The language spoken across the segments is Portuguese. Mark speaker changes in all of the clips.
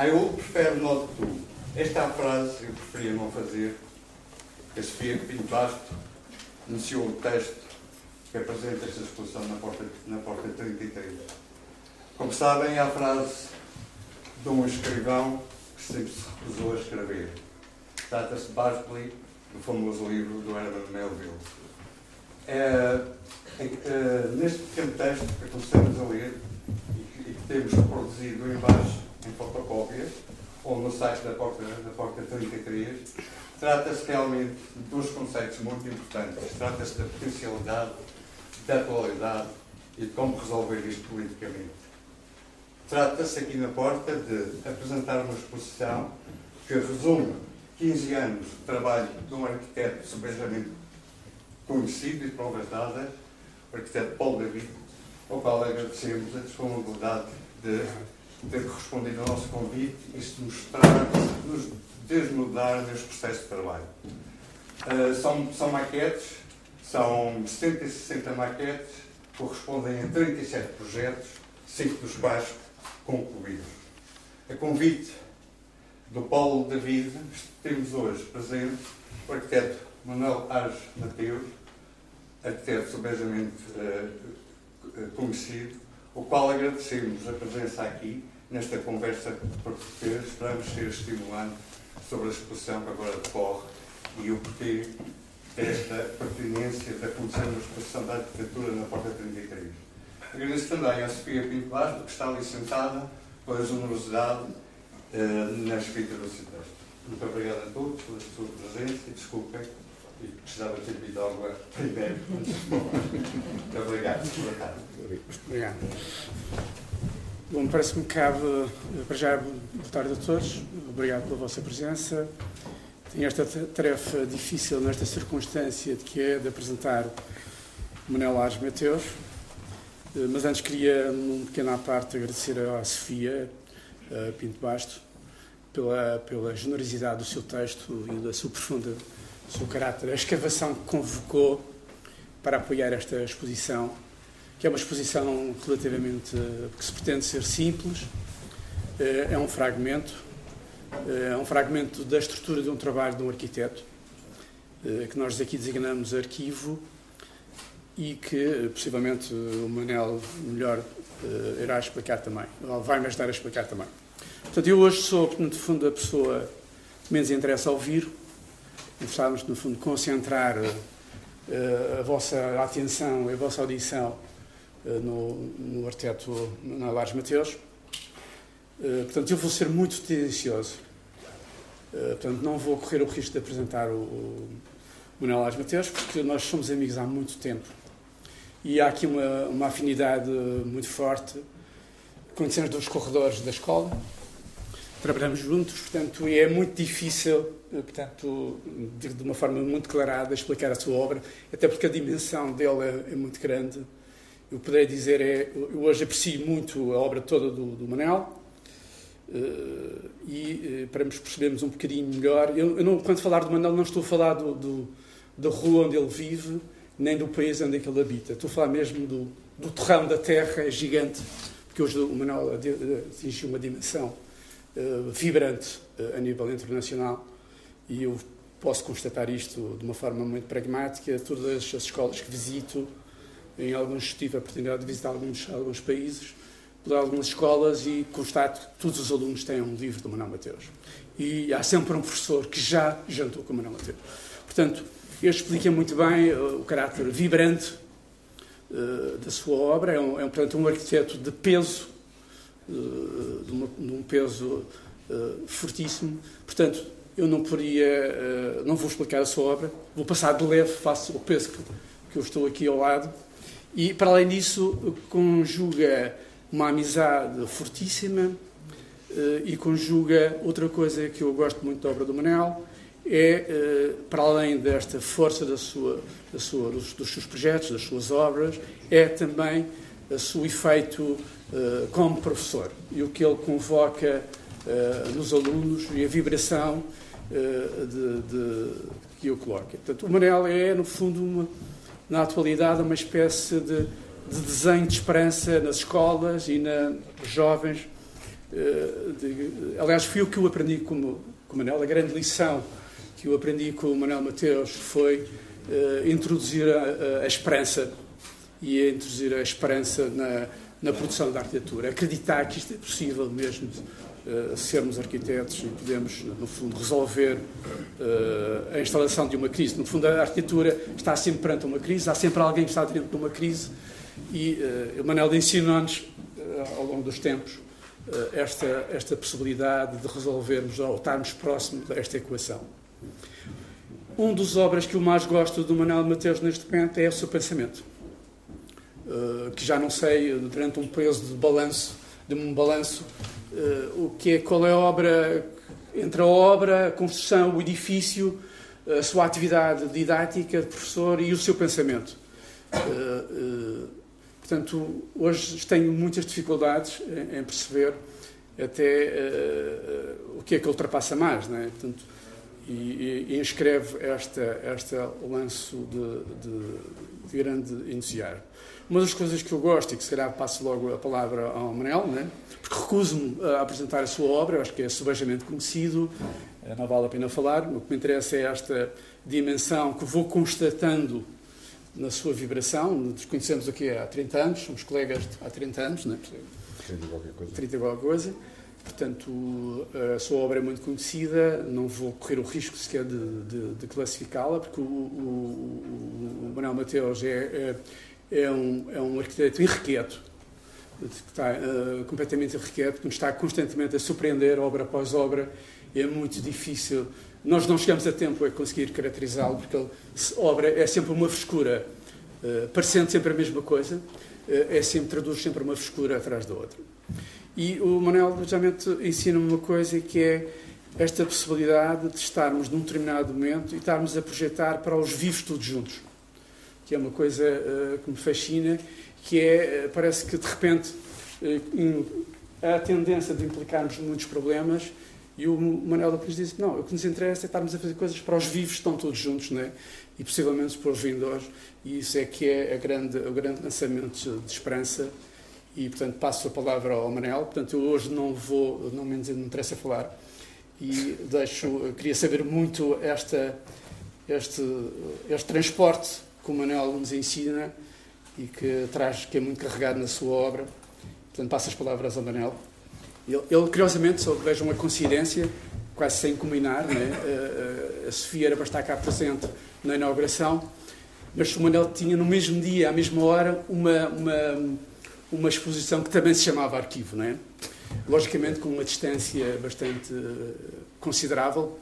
Speaker 1: Ah, eu prefiro note tu. Esta é a frase eu preferia não fazer. A Sofia Pinto Basto iniciou o texto que apresenta esta exposição na porta, na porta 33. Como sabem, há a frase de um escrivão que sempre se recusou a escrever. Trata-se de Barclay, do famoso livro do Herman Melville. É, é, é, neste pequeno texto que começamos a ler e que, e que temos produzido embaixo em fotocópias, ou no site da Porta, da Porta 33, trata-se realmente de dois conceitos muito importantes. Trata-se da potencialidade, da atualidade e de como resolver isto politicamente. Trata-se aqui na Porta de apresentar uma exposição que resume 15 anos de trabalho de um arquiteto subejamente conhecido e de provas dadas, o arquiteto Paulo David, ao qual agradecemos a disponibilidade de ter correspondido ao nosso convite e se mostrar, nos desnudar neste processo de trabalho. Uh, são, são maquetes, são 70 e 60 maquetes, correspondem a 37 projetos, cinco dos quais concluídos. A convite do Paulo David, temos hoje presente o arquiteto Manuel Ares Mateus, arquiteto sobejamente uh, conhecido, o qual agradecemos a presença aqui nesta conversa porque esperamos ser estimulante sobre a exposição que agora decorre e o porquê desta pertinência da condição da exposição da arquitetura na Porta 33. Agradeço também à Sofia Pinto Basto, que está ali sentada, pela generosidade uh, na escrita do texto. Muito obrigado a todos pela sua presença e desculpem, e precisava ter pedido algo primeiro de. Muito obrigado. Boa tarde.
Speaker 2: Obrigado. Bom, parece-me que cabe, para já, boa tarde a todos. Obrigado pela vossa presença. Tenho esta tarefa difícil nesta circunstância de que é de apresentar Manel Ares Mateus. Mas antes queria, num pequeno à parte, agradecer à Sofia a Pinto Basto pela, pela generosidade do seu texto e da sua profunda, do seu caráter, a escavação que convocou para apoiar esta exposição que é uma exposição relativamente que se pretende ser simples, eh, é um fragmento, eh, é um fragmento da estrutura de um trabalho de um arquiteto, eh, que nós aqui designamos arquivo e que possivelmente o Manel melhor irá explicar também, ou vai-me ajudar a explicar também. Portanto, eu hoje sou, no fundo, a pessoa que menos interessa ouvir, interessávamos, no fundo, concentrar a vossa atenção e a vossa audição eh, no, no arquiteto na Lares Mateus. Eh, portanto, eu vou ser muito tendencioso. Eh, portanto, não vou correr o risco de apresentar o, Manuel Lares Mateus, porque nós somos amigos há muito tempo. E há aqui uma, uma afinidade muito forte. Conhecemos dos corredores da escola, trabalhamos juntos, portanto, e é muito difícil, portanto, de, de uma forma muito clarada, explicar a sua obra, até porque a dimensão dele é, é muito grande eu poderia dizer é, eu hoje aprecio muito a obra toda do, do Manel uh, e uh, para nos percebermos um bocadinho melhor, eu, eu não, quando falar do Manel não estou a falar do, do, da rua onde ele vive, nem do país onde é ele habita, estou a falar mesmo do, do terrão da terra, é gigante, porque hoje o Manel atingiu uma dimensão uh, vibrante a nível internacional e eu posso constatar isto de uma forma muito pragmática, todas as escolas que visito em alguns tive a oportunidade de visitar alguns, alguns países, por algumas escolas e constato que todos os alunos têm um livro do Manuel Mateus. E há sempre um professor que já jantou com o Manuel Mateus. Portanto, ele explica muito bem uh, o caráter vibrante uh, da sua obra. É, um, é, portanto, um arquiteto de peso, uh, de, uma, de, um peso uh, fortíssimo. Portanto, eu não poderia, uh, não vou explicar a sua obra, vou passar de leve, faço o peso que, que eu estou aqui ao lado e, para além disso, conjuga uma amizade fortíssima eh, e conjuga outra coisa que eu gosto muito da obra do Manel, é, eh, para além desta força da sua, da sua, dos, dos, seus projetos, das suas obras, é também o seu efeito eh, como professor e o que ele convoca nos alunos e a vibração de, de, que eu coloca. Portanto, o Manel é, no fundo, uma, na atualidade, uma espécie de, de desenho de esperança nas escolas e nos jovens, eh, de, aliás, fui o que eu aprendi com, com o Manel, a grande lição que eu aprendi com o Manuel Mateus foi uh, introduzir a, a, esperança. E introduzir a esperança na, na produção da arquitetura. Acreditar que isto é possível mesmo uh, sermos arquitetos e podemos, no fundo, resolver uh, a instalação de uma crise. No fundo, a arquitetura está sempre perante uma crise, há sempre alguém que está dentro de uma crise e uh, Manuel ensinou-nos, ao longo dos tempos, esta, esta possibilidade de resolvermos ou estarmos próximos desta equação. Um dos obras que eu mais gosto do Manuel Mateus neste momento é o seu pensamento, que já não sei, durante um peso de balanço, de um balanço, uh, o que é, qual é a obra, entre a obra, a construção, o edifício, a sua atividade didática de professor e o seu pensamento. Uh, portanto, hoje tenho muitas dificuldades em, em perceber até o que é que ultrapassa mais, não é? Portanto, e, e inscreve esta, esta lanço de, de, de, grande entusiasmo. Uma das coisas que eu gosto, e que se calhar passo logo a palavra ao Manel, né? Porque recuso-me a apresentar a sua obra, acho que é subejamente conhecido, eh, não vale a pena falar, o que me interessa é esta dimensão que vou constatando na sua vibração, nos conhecemos aqui há 30 anos, somos colegas há 30 anos, né? 30 e qualquer coisa. 30 e qualquer coisa. Portanto, a sua obra é muito conhecida, não vou correr o risco sequer de, de, de classificá-la, porque o, o, o, Manuel Mateus é, é, é, um, é um arquiteto irrequieto, que está uh, completamente irrequieto, que nos está constantemente a surpreender, obra após obra. É muito difícil. Nós não chegamos a tempo a conseguir caracterizá-lo, porque obra é sempre uma frescura, uh, parecendo sempre a mesma coisa, uh, é sempre, traduz sempre uma frescura atrás da outra. E o Manuel justamente ensina-me uma coisa que é esta possibilidade de estarmos num determinado momento e estarmos a projetar para os vivos todos juntos, que é uma coisa uh, que me fascina, que é, parece que de repente uh, há a tendência de implicarmos muitos problemas e o Manuel depois diz não, o que nos interessa é estarmos a fazer coisas para os vivos que estão todos juntos, não é? E possivelmente para os vindores, e isso é que é a grande, o grande lançamento de esperança e, portanto, passo a palavra ao Manel. Portanto, eu hoje não vou, não me interessa falar e deixo, queria saber muito esta, este, este transporte que o Manel nos ensina e que traz, que é muito carregado na sua obra. Portanto, passo as palavras ao Manel. Ele, ele curiosamente, só vejo uma coincidência, quase sem combinar, né? a Sofia era para estar cá presente na inauguração, mas o Manel tinha no mesmo dia, à mesma hora, uma, uma uma exposição que também se chamava Arquivo, não é? Logicamente com uma distância bastante uh, considerável,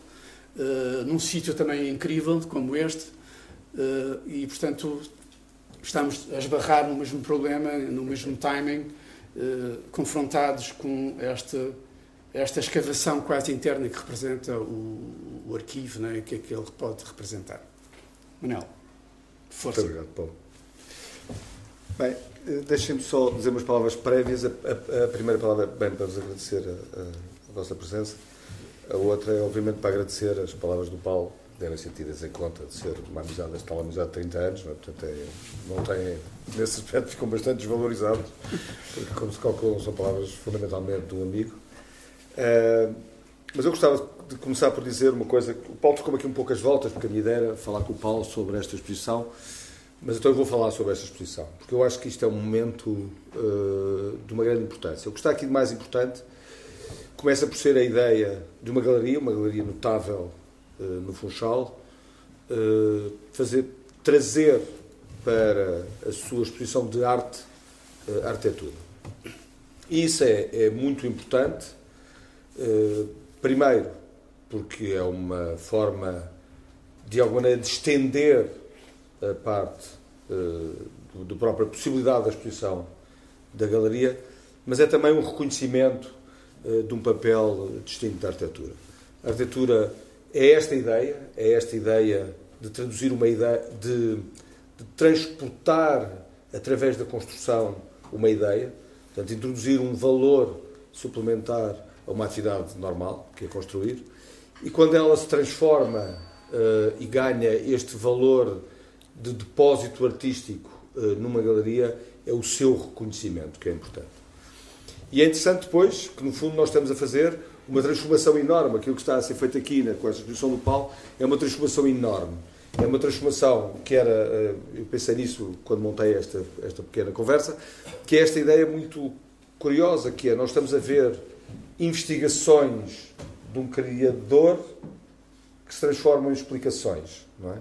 Speaker 2: uh, num sítio também incrível como este, uh, e portanto estamos a esbarrar no mesmo problema, no mesmo timing, confrontados com esta, esta escavação quase interna que representa o, o arquivo, não é? o que é que ele pode representar. Manel, força.
Speaker 3: Muito obrigado, Paulo. Bem, Deixem-me só dizer umas palavras prévias. A, a, a, primeira palavra, bem, para vos agradecer a, a, vossa presença. A outra é, obviamente, para agradecer as palavras do Paulo, devem ser tidas em conta de ser uma amizade, esta tal amizade de 30 anos, não é? portanto, é, não têm, nesse aspecto, ficam bastante desvalorizados, porque, como se calculam, são palavras fundamentalmente de um amigo. Uh, mas eu gostava de começar por dizer uma coisa. O Paulo tocou aqui um pouco as voltas, porque a minha ideia era falar com o Paulo sobre esta exposição. Mas então eu vou falar sobre esta exposição, porque eu acho que isto é um momento uh, de uma grande importância. O que está aqui de mais importante começa por ser a ideia de uma galeria, uma galeria notável no Funchal, uh, fazer, trazer para a sua exposição de arte a arquitetura. E isso é, é muito importante, primeiro, porque é uma forma, de alguma maneira, de estender a parte da própria possibilidade da exposição da galeria, mas é também um reconhecimento de um papel distinto da arquitetura. A arquitetura é esta ideia, é esta ideia de traduzir uma ideia, de, de transportar através da construção uma ideia, portanto, introduzir um valor suplementar a uma atividade normal, que é construir, e quando ela se transforma uh, e ganha este valor de depósito artístico uh, numa galeria é o seu reconhecimento, que é importante. E é interessante depois que, no fundo, nós estamos a fazer uma transformação enorme. Aquilo que está a ser feito aqui né, com esta exposição do Paulo é uma transformação enorme. É uma transformação que era, eh, eu pensei nisso quando montei esta, esta pequena conversa, que é esta ideia muito curiosa, que é nós estamos a ver investigações de um criador que se transformam em explicações, não é?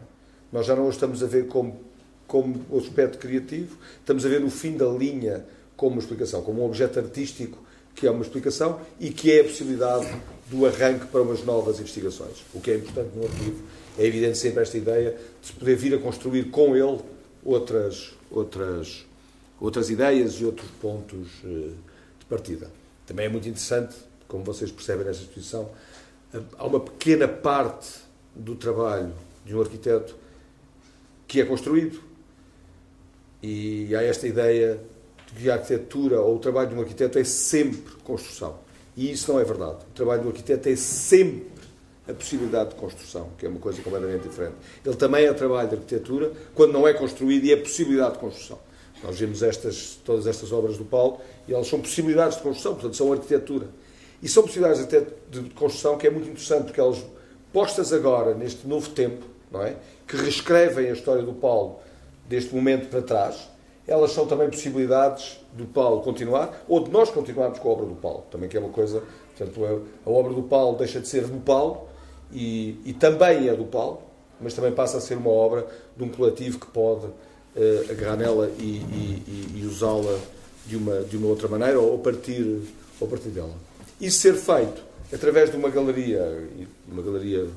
Speaker 3: Nós já não estamos a ver como, como o aspecto criativo, estamos a ver o fim da linha como uma explicação, como um objeto artístico que é uma explicação e que é a possibilidade do arranque para umas novas investigações. O que é importante no arquivo é evidente sempre esta ideia de se poder vir a construir com ele outras, outras, outras ideias e outros pontos eh, de partida. Também é muito interessante, como vocês percebem nesta exposição, há uma pequena parte do trabalho de um arquiteto que é construído. E há esta ideia de arquitetura ou o trabalho de um arquiteto é sempre construção. E isso não é verdade. O trabalho do arquiteto é sempre a possibilidade de construção, que é uma coisa completamente diferente. Ele também é trabalho de arquitetura quando não é construído e é possibilidade de construção. Nós vemos estas, todas estas obras do Paulo e elas são possibilidades de construção, portanto, são arquitetura. E são possibilidades até de construção que é muito interessante, porque elas, postas agora, neste novo tempo, não é? que reescrevem a história do Paulo deste momento para trás, elas são também possibilidades do Paulo continuar, ou de nós continuarmos com a obra do Paulo, também que é uma coisa, portanto, a obra do Paulo deixa de ser do Paulo, e, e também é do Paulo, mas também passa a ser uma obra de um coletivo que pode uh, agarrar nela e, e, e usá-la de uma, de uma outra maneira ou partir, ou partir dela. Isso ser feito através de uma galeria, uma galeria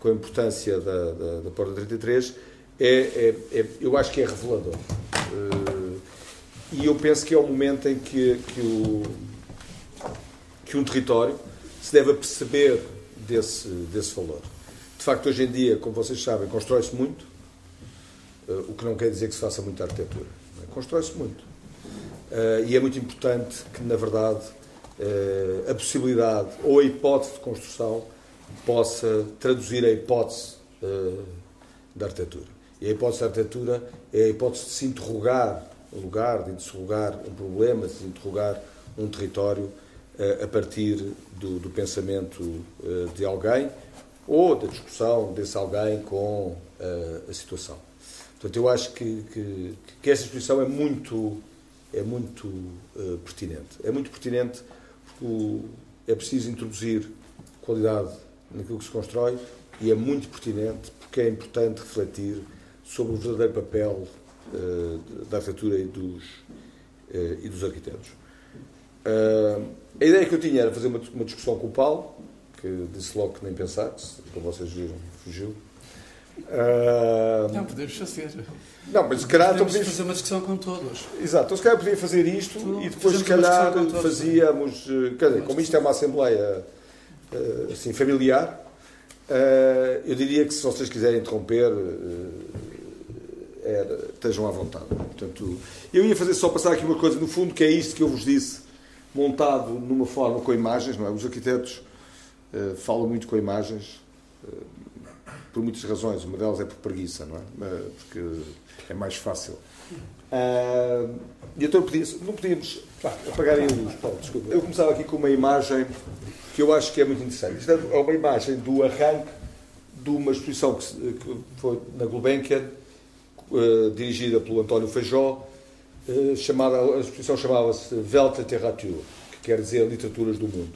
Speaker 3: com a importância da, da, da Porta 33, é, é, é, eu acho que é revelador. Uh, e eu penso que é o momento em que, que, o, que um território se deve perceber desse, desse valor. De facto, hoje em dia, como vocês sabem, constrói-se muito, uh, o que não quer dizer que se faça muita arquitetura. É? Constrói-se muito. Uh, e é muito importante que, na verdade, a possibilidade ou a hipótese de construção possa traduzir a hipótese da arquitetura. E a hipótese da arquitetura é a hipótese de se interrogar um lugar, de interrogar um problema, de se interrogar um território a partir do, do pensamento uh, de alguém ou da discussão desse alguém com uh, a situação. Portanto, eu acho que, que, que, esta exposição é muito, é muito uh, pertinente. É muito pertinente porque o, é preciso introduzir qualidade naquilo que se constrói e é muito pertinente porque é importante refletir sobre o verdadeiro papel da arquitetura e dos, e dos arquitetos. Uh, a ideia que eu tinha era fazer uma, uma, discussão com o Paulo, que disse logo que nem pensar, como vocês viram, fugiu.
Speaker 2: Uh, não, podemos fazer.
Speaker 3: Não, mas se calhar
Speaker 2: podemos fazer uma discussão com todos.
Speaker 3: Exato, então se calhar podia fazer isto tu, e depois se calhar fazíamos. Eh, quer dizer, como isto é uma assembleia uh, assim, familiar, uh, eu diria que se vocês quiserem interromper, era, estejam à vontade. Portanto, eu ia fazer só passar aqui uma coisa, no fundo, que é isto que eu vos disse montado numa forma com imagens, não é? Os arquitetos uh, falam muito com imagens uh, por muitas razões. Uma delas é por preguiça, não é? Uh, porque é mais fácil. e então podia, não podíamos pá, apagarem a luz. Paulo, desculpa. Eu começava aqui com uma imagem que eu acho que é muito interessante. Isto é uma imagem do arranque de uma exposição que, que foi na Gulbenkian, dirigida pelo António Feijó, eh, chamada, a exposição chamava-se Weltliteratur, que quer dizer literaturas do mundo.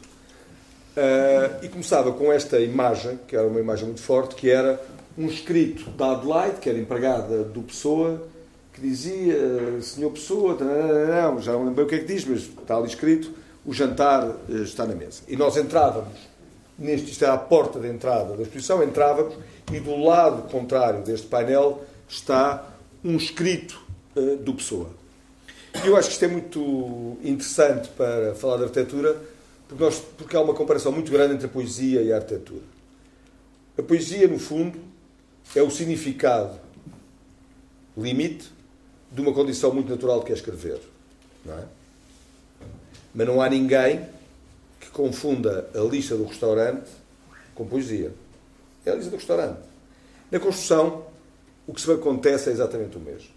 Speaker 3: Uh, e começava com esta imagem, que era uma imagem muito forte, que era um escrito da Adelaide, que era empregada do Pessoa, que dizia, Senhor Pessoa, não, já não lembro o que é que diz, mas está ali escrito, o jantar eh, está na mesa. E nós entrávamos, neste, isto era a porta de entrada da exposição, entrávamos e do lado contrário deste painel está um escrito uh, do Pessoa. Eu acho que isto é muito interessante para falar de arquitetura, porque, nós, porque há uma comparação muito grande entre a poesia e a arquitetura. A poesia, no fundo, é o significado limite de uma condição muito natural que é escrever. Não é? Mas não há ninguém que confunda a lista do restaurante com poesia. É a lista do restaurante. Na construção, o que se acontece é exatamente o mesmo.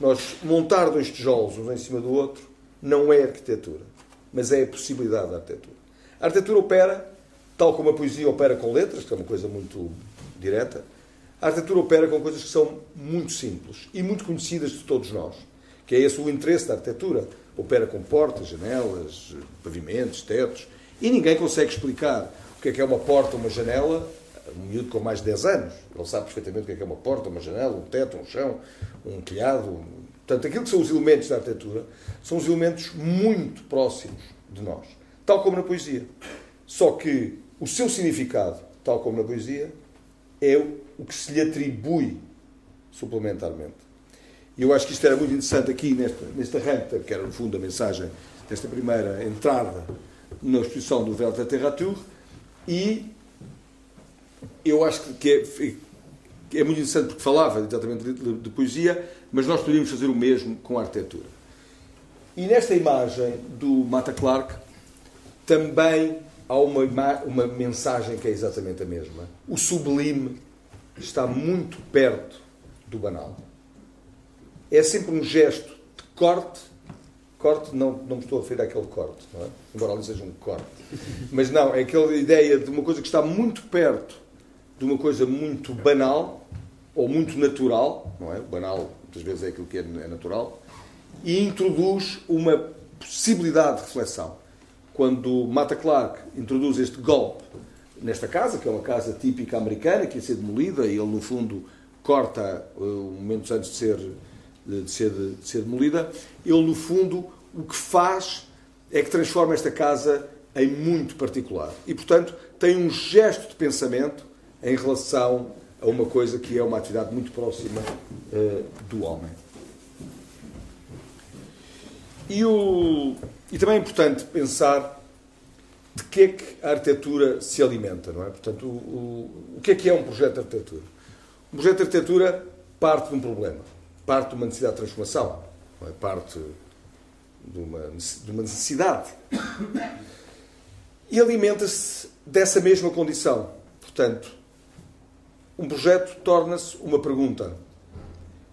Speaker 3: Nós montar dois tijolos uns em cima do outro não é arquitetura. mas é a possibilidade da arquitetura. A arquitetura opera, tal como a poesia opera com letras, que é uma coisa muito direta, a arquitetura opera com coisas que são muito simples e muito conhecidas de todos nós, que é esse o interesse da arquitetura. Opera com portas, janelas, pavimentos, tetos, e ninguém consegue explicar o que é que é uma porta, uma janela, um miúdo com mais de 10 anos. Ele sabe perfeitamente o que é que é uma porta, uma janela, um teto, um chão, um telhado. Portanto, aquilo que são os elementos da arquitetura são os elementos muito próximos de nós, tal como na poesia. Só que o seu significado, tal como na poesia, é o que se lhe atribui suplementarmente. E eu acho que isto era muito interessante aqui nesta, nesta renta, que era no fundo a mensagem desta primeira entrada na exposição do Welt Literatur, e eu acho que é, que é muito interessante porque falava exatamente de, de, poesia, mas nós poderíamos fazer o mesmo com a arquitetura. E nesta imagem do Mata Clark também há uma, uma mensagem que é exatamente a mesma. O sublime está muito perto do banal. É sempre um gesto de corte. Corte, não, não me estou a referir àquele corte, não é? embora ali seja um corte. Mas não, é aquela ideia de uma coisa que está muito perto de uma coisa muito banal ou muito natural, não é? Banal muitas vezes é aquilo que é, é natural, e introduz uma possibilidade de reflexão. Quando Mata Clark introduz este golpe nesta casa, que é uma casa típica americana, que ia ser demolida, e ele, no fundo, corta uh, momentos antes de ser, de, ser, de ser demolida, ele, no fundo, o que faz é que transforma esta casa em muito particular. E, portanto, tem um gesto de pensamento em relação a uma coisa que é uma atividade muito próxima uh, do homem. E, o, e também é importante pensar de que é que a arquitetura se alimenta, não é? Portanto, o, o, o que é que é um projeto de arquitetura? Um projeto de arquitetura parte de um problema, parte de uma necessidade de transformação, é? parte de uma, de uma necessidade. E alimenta-se dessa mesma condição. Portanto, um projeto torna-se uma pergunta.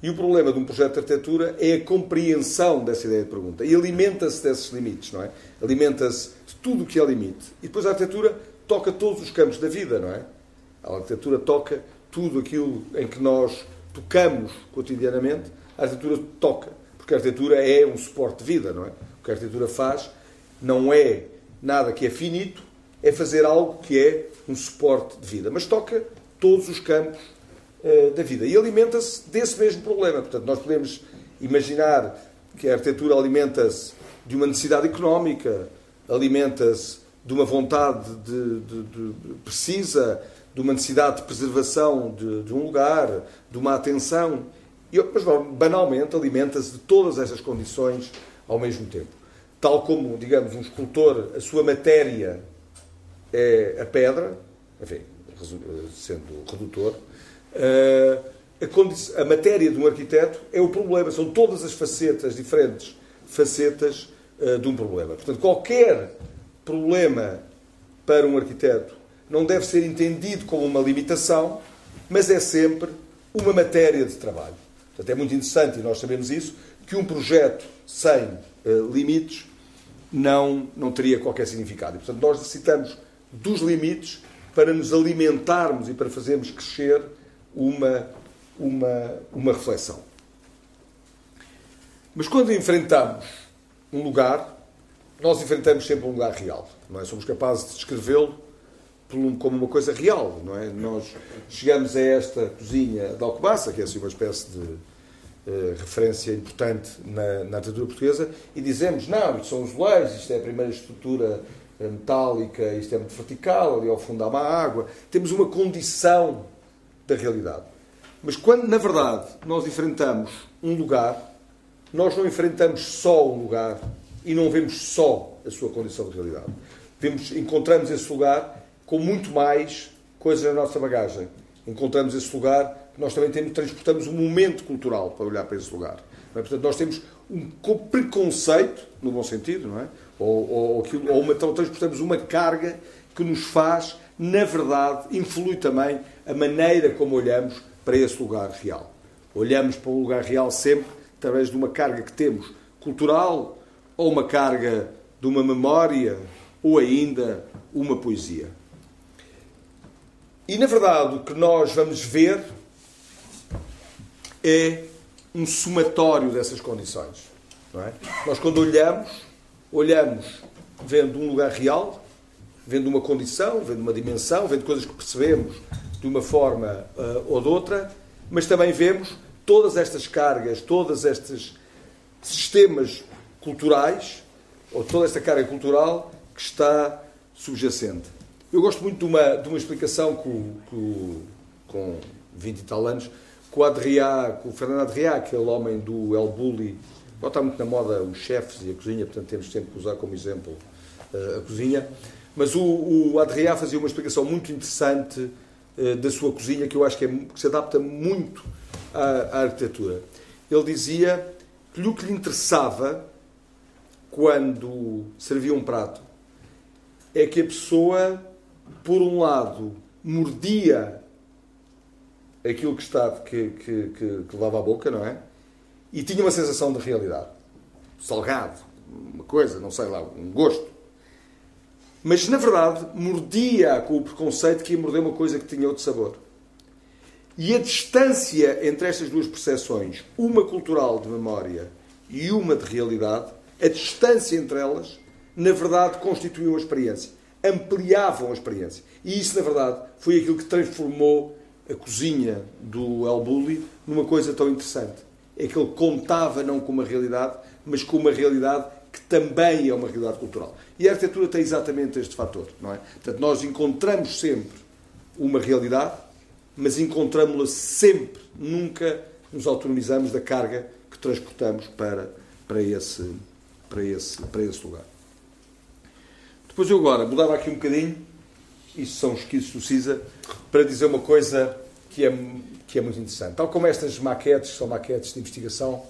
Speaker 3: E o problema de um projeto de arquitetura é a compreensão dessa ideia de pergunta. E alimenta-se desses limites, não é? Alimenta-se de tudo o que é limite. E depois a arquitetura toca todos os campos da vida, não é? A arquitetura toca tudo aquilo em que nós tocamos cotidianamente, a arquitetura toca. Porque a arquitetura é um suporte de vida, não é? O que a arquitetura faz não é nada que é finito, é fazer algo que é um suporte de vida. Mas toca todos os campos uh, da vida. E alimenta-se desse mesmo problema. Portanto, nós podemos imaginar que a arquitetura alimenta-se de uma necessidade económica, alimenta-se de uma vontade de, de, de, precisa, de uma necessidade de preservação de, um lugar, de uma atenção. E, mas, banalmente, alimenta-se de todas essas condições ao mesmo tempo. Tal como, digamos, um escultor, a sua matéria é a pedra, enfim, sendo redutor, eh, a, matéria de um arquiteto é o problema, são todas as facetas, diferentes facetas eh, de um problema. Portanto, qualquer problema para um arquiteto não deve ser entendido como uma limitação, mas é sempre uma matéria de trabalho. Portanto, é muito interessante, e nós sabemos isso, que um projeto sem uh, limites não, não teria qualquer significado. E, portanto, nós necessitamos dos limites para nos alimentarmos e para fazermos crescer uma, uma, uma reflexão. Mas quando enfrentamos um lugar, nós enfrentamos sempre um lugar real. Não é? Somos capazes de descrevê-lo como uma coisa real. Não é? Nós chegamos a esta cozinha de Alcobaça, que é assim uma espécie de uh, referência importante na, na arquitetura portuguesa, e dizemos, não, isto são os leis, isto é a primeira estrutura metálica, isto é muito vertical, ali ao fundo há uma água. Temos uma condição da realidade. Mas quando, na verdade, nós enfrentamos um lugar, nós não enfrentamos só um lugar e não vemos só a sua condição de realidade. Vemos, encontramos esse lugar com muito mais coisas na nossa bagagem. Encontramos esse lugar, nós também temos, transportamos um momento cultural para olhar para esse lugar. É? Portanto, nós temos um preconceito, no bom sentido, não é? Ou, ou, ou uma, então transportamos uma carga que nos faz, na verdade, influi também a maneira como olhamos para esse lugar real. Olhamos para o lugar real sempre através de uma carga que temos cultural, ou uma carga de uma memória ou ainda uma poesia. E na verdade o que nós vamos ver é um somatório dessas condições. É? Nós, quando olhamos, olhamos vendo um lugar real, vendo uma condição, vendo uma dimensão, vendo coisas que percebemos de uma forma uh, ou de outra, mas também vemos todas estas cargas, todos estes sistemas culturais, ou toda esta carga cultural que está subjacente. Eu gosto muito de uma, de uma explicação com, com, com 20 e tal anos, com o Adriá, com o Fernando Adriá, aquele homem do El Bulli. Agora está muito na moda os chefes e a cozinha, portanto temos sempre que usar como exemplo uh, a cozinha. Mas o, o fazia uma explicação muito interessante uh, da sua cozinha, que eu acho que, é, que se adapta muito à, à, arquitetura. Ele dizia que o que lhe interessava quando servia um prato é que a pessoa, por um lado, mordia aquilo que, está, que, que, que, que à boca, não é? E tinha uma sensação de realidade. Salgado, uma coisa, não sei lá, um gosto. Mas, na verdade, mordia com o preconceito que ia morder uma coisa que tinha outro sabor. E a distância entre estas duas percepções, uma cultural de memória e uma de realidade, a distância entre elas, na verdade, constituiu a experiência. Ampliavam a experiência. E isso, na verdade, foi aquilo que transformou a cozinha do El Bulli numa coisa tão interessante. É que ele contava não com uma realidade, mas com uma realidade que também é uma realidade cultural. E a arquitetura tem exatamente este fator, não é? Portanto, nós encontramos sempre uma realidade, mas encontramos-la sempre, nunca nos autonomizamos da carga que transportamos para, para, esse, para, esse, para esse lugar. Depois eu agora mudava aqui um bocadinho isto são os esquizos do CISA, para dizer uma coisa que é, que é muito interessante. Tal como estas maquetes, são maquetes de investigação,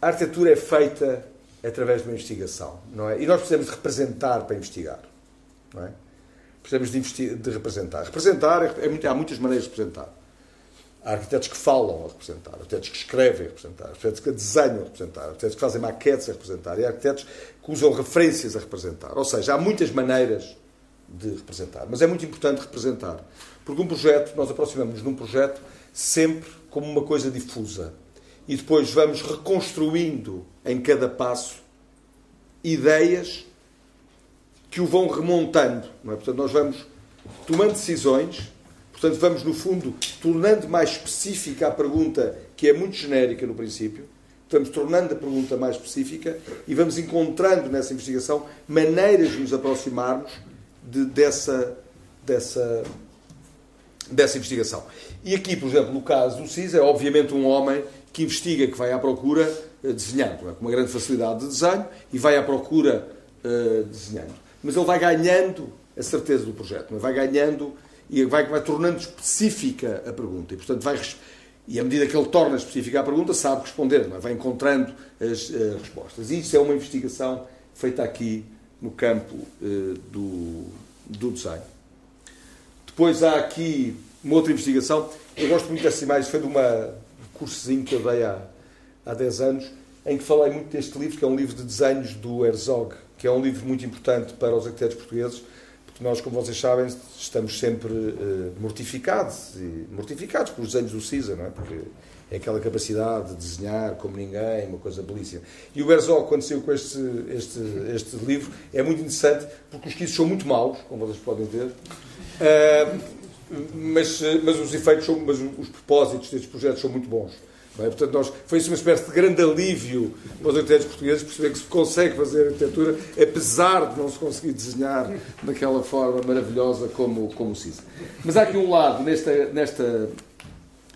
Speaker 3: a arquitetura é feita através de uma investigação, não é? E nós precisamos de representar para investigar, não é? Precisamos de, de representar. Representar, é, é muito, há muitas maneiras de representar. Há arquitetos que falam a representar, arquitetos que escrevem a representar, arquitetos que desenham a representar, arquitetos que fazem maquetes a representar e arquitetos que usam referências a representar. Ou seja, há muitas maneiras de representar. Mas é muito importante representar. Porque um projeto, nós aproximamos-nos de um projeto sempre como uma coisa difusa. E depois vamos reconstruindo em cada passo ideias que o vão remontando. É? Portanto, nós vamos tomando decisões, portanto, vamos, no fundo, tornando mais específica a pergunta que é muito genérica no princípio, vamos tornando a pergunta mais específica e vamos encontrando nessa investigação maneiras de nos aproximarmos de, dessa, dessa, dessa investigação. E aqui, por exemplo, no caso do CIS, é obviamente um homem que investiga, que vai à procura uh, desenhando, é? com uma grande facilidade de desenho, e vai à procura uh, desenhando. Mas ele vai ganhando a certeza do projeto, é? vai ganhando e vai, vai tornando específica a pergunta. E, portanto, vai, e à medida que ele torna específica a pergunta, sabe responder, é? vai encontrando as uh, respostas. E isso é uma investigação feita aqui no campo uh, do, do design. Depois há aqui uma outra investigação. Eu gosto muito dessas imagens. Foi de uma, um cursozinho que eu dei há, há 10 anos, em que falei muito deste livro, que é um livro de desenhos do Herzog, que é um livro muito importante para os arquitetos portugueses, porque nós, como vocês sabem, estamos sempre uh, mortificados, e mortificados pelos desenhos do Cisa, não é? Porque é aquela capacidade de desenhar como ninguém, uma coisa belíssima. E o Herzog, quando saiu com este, este, este livro, é muito interessante porque os quisos são muito maus, como vocês podem ver, uh, mas, mas os efeitos, são, mas os propósitos destes projetos são muito bons. É? Portanto, nós, foi isso uma espécie de grande alívio para os arquitetos portugueses perceber que se consegue fazer arquitetura, apesar de não se conseguir desenhar daquela forma maravilhosa como, como o CISA. Mas há aqui um lado nesta, nesta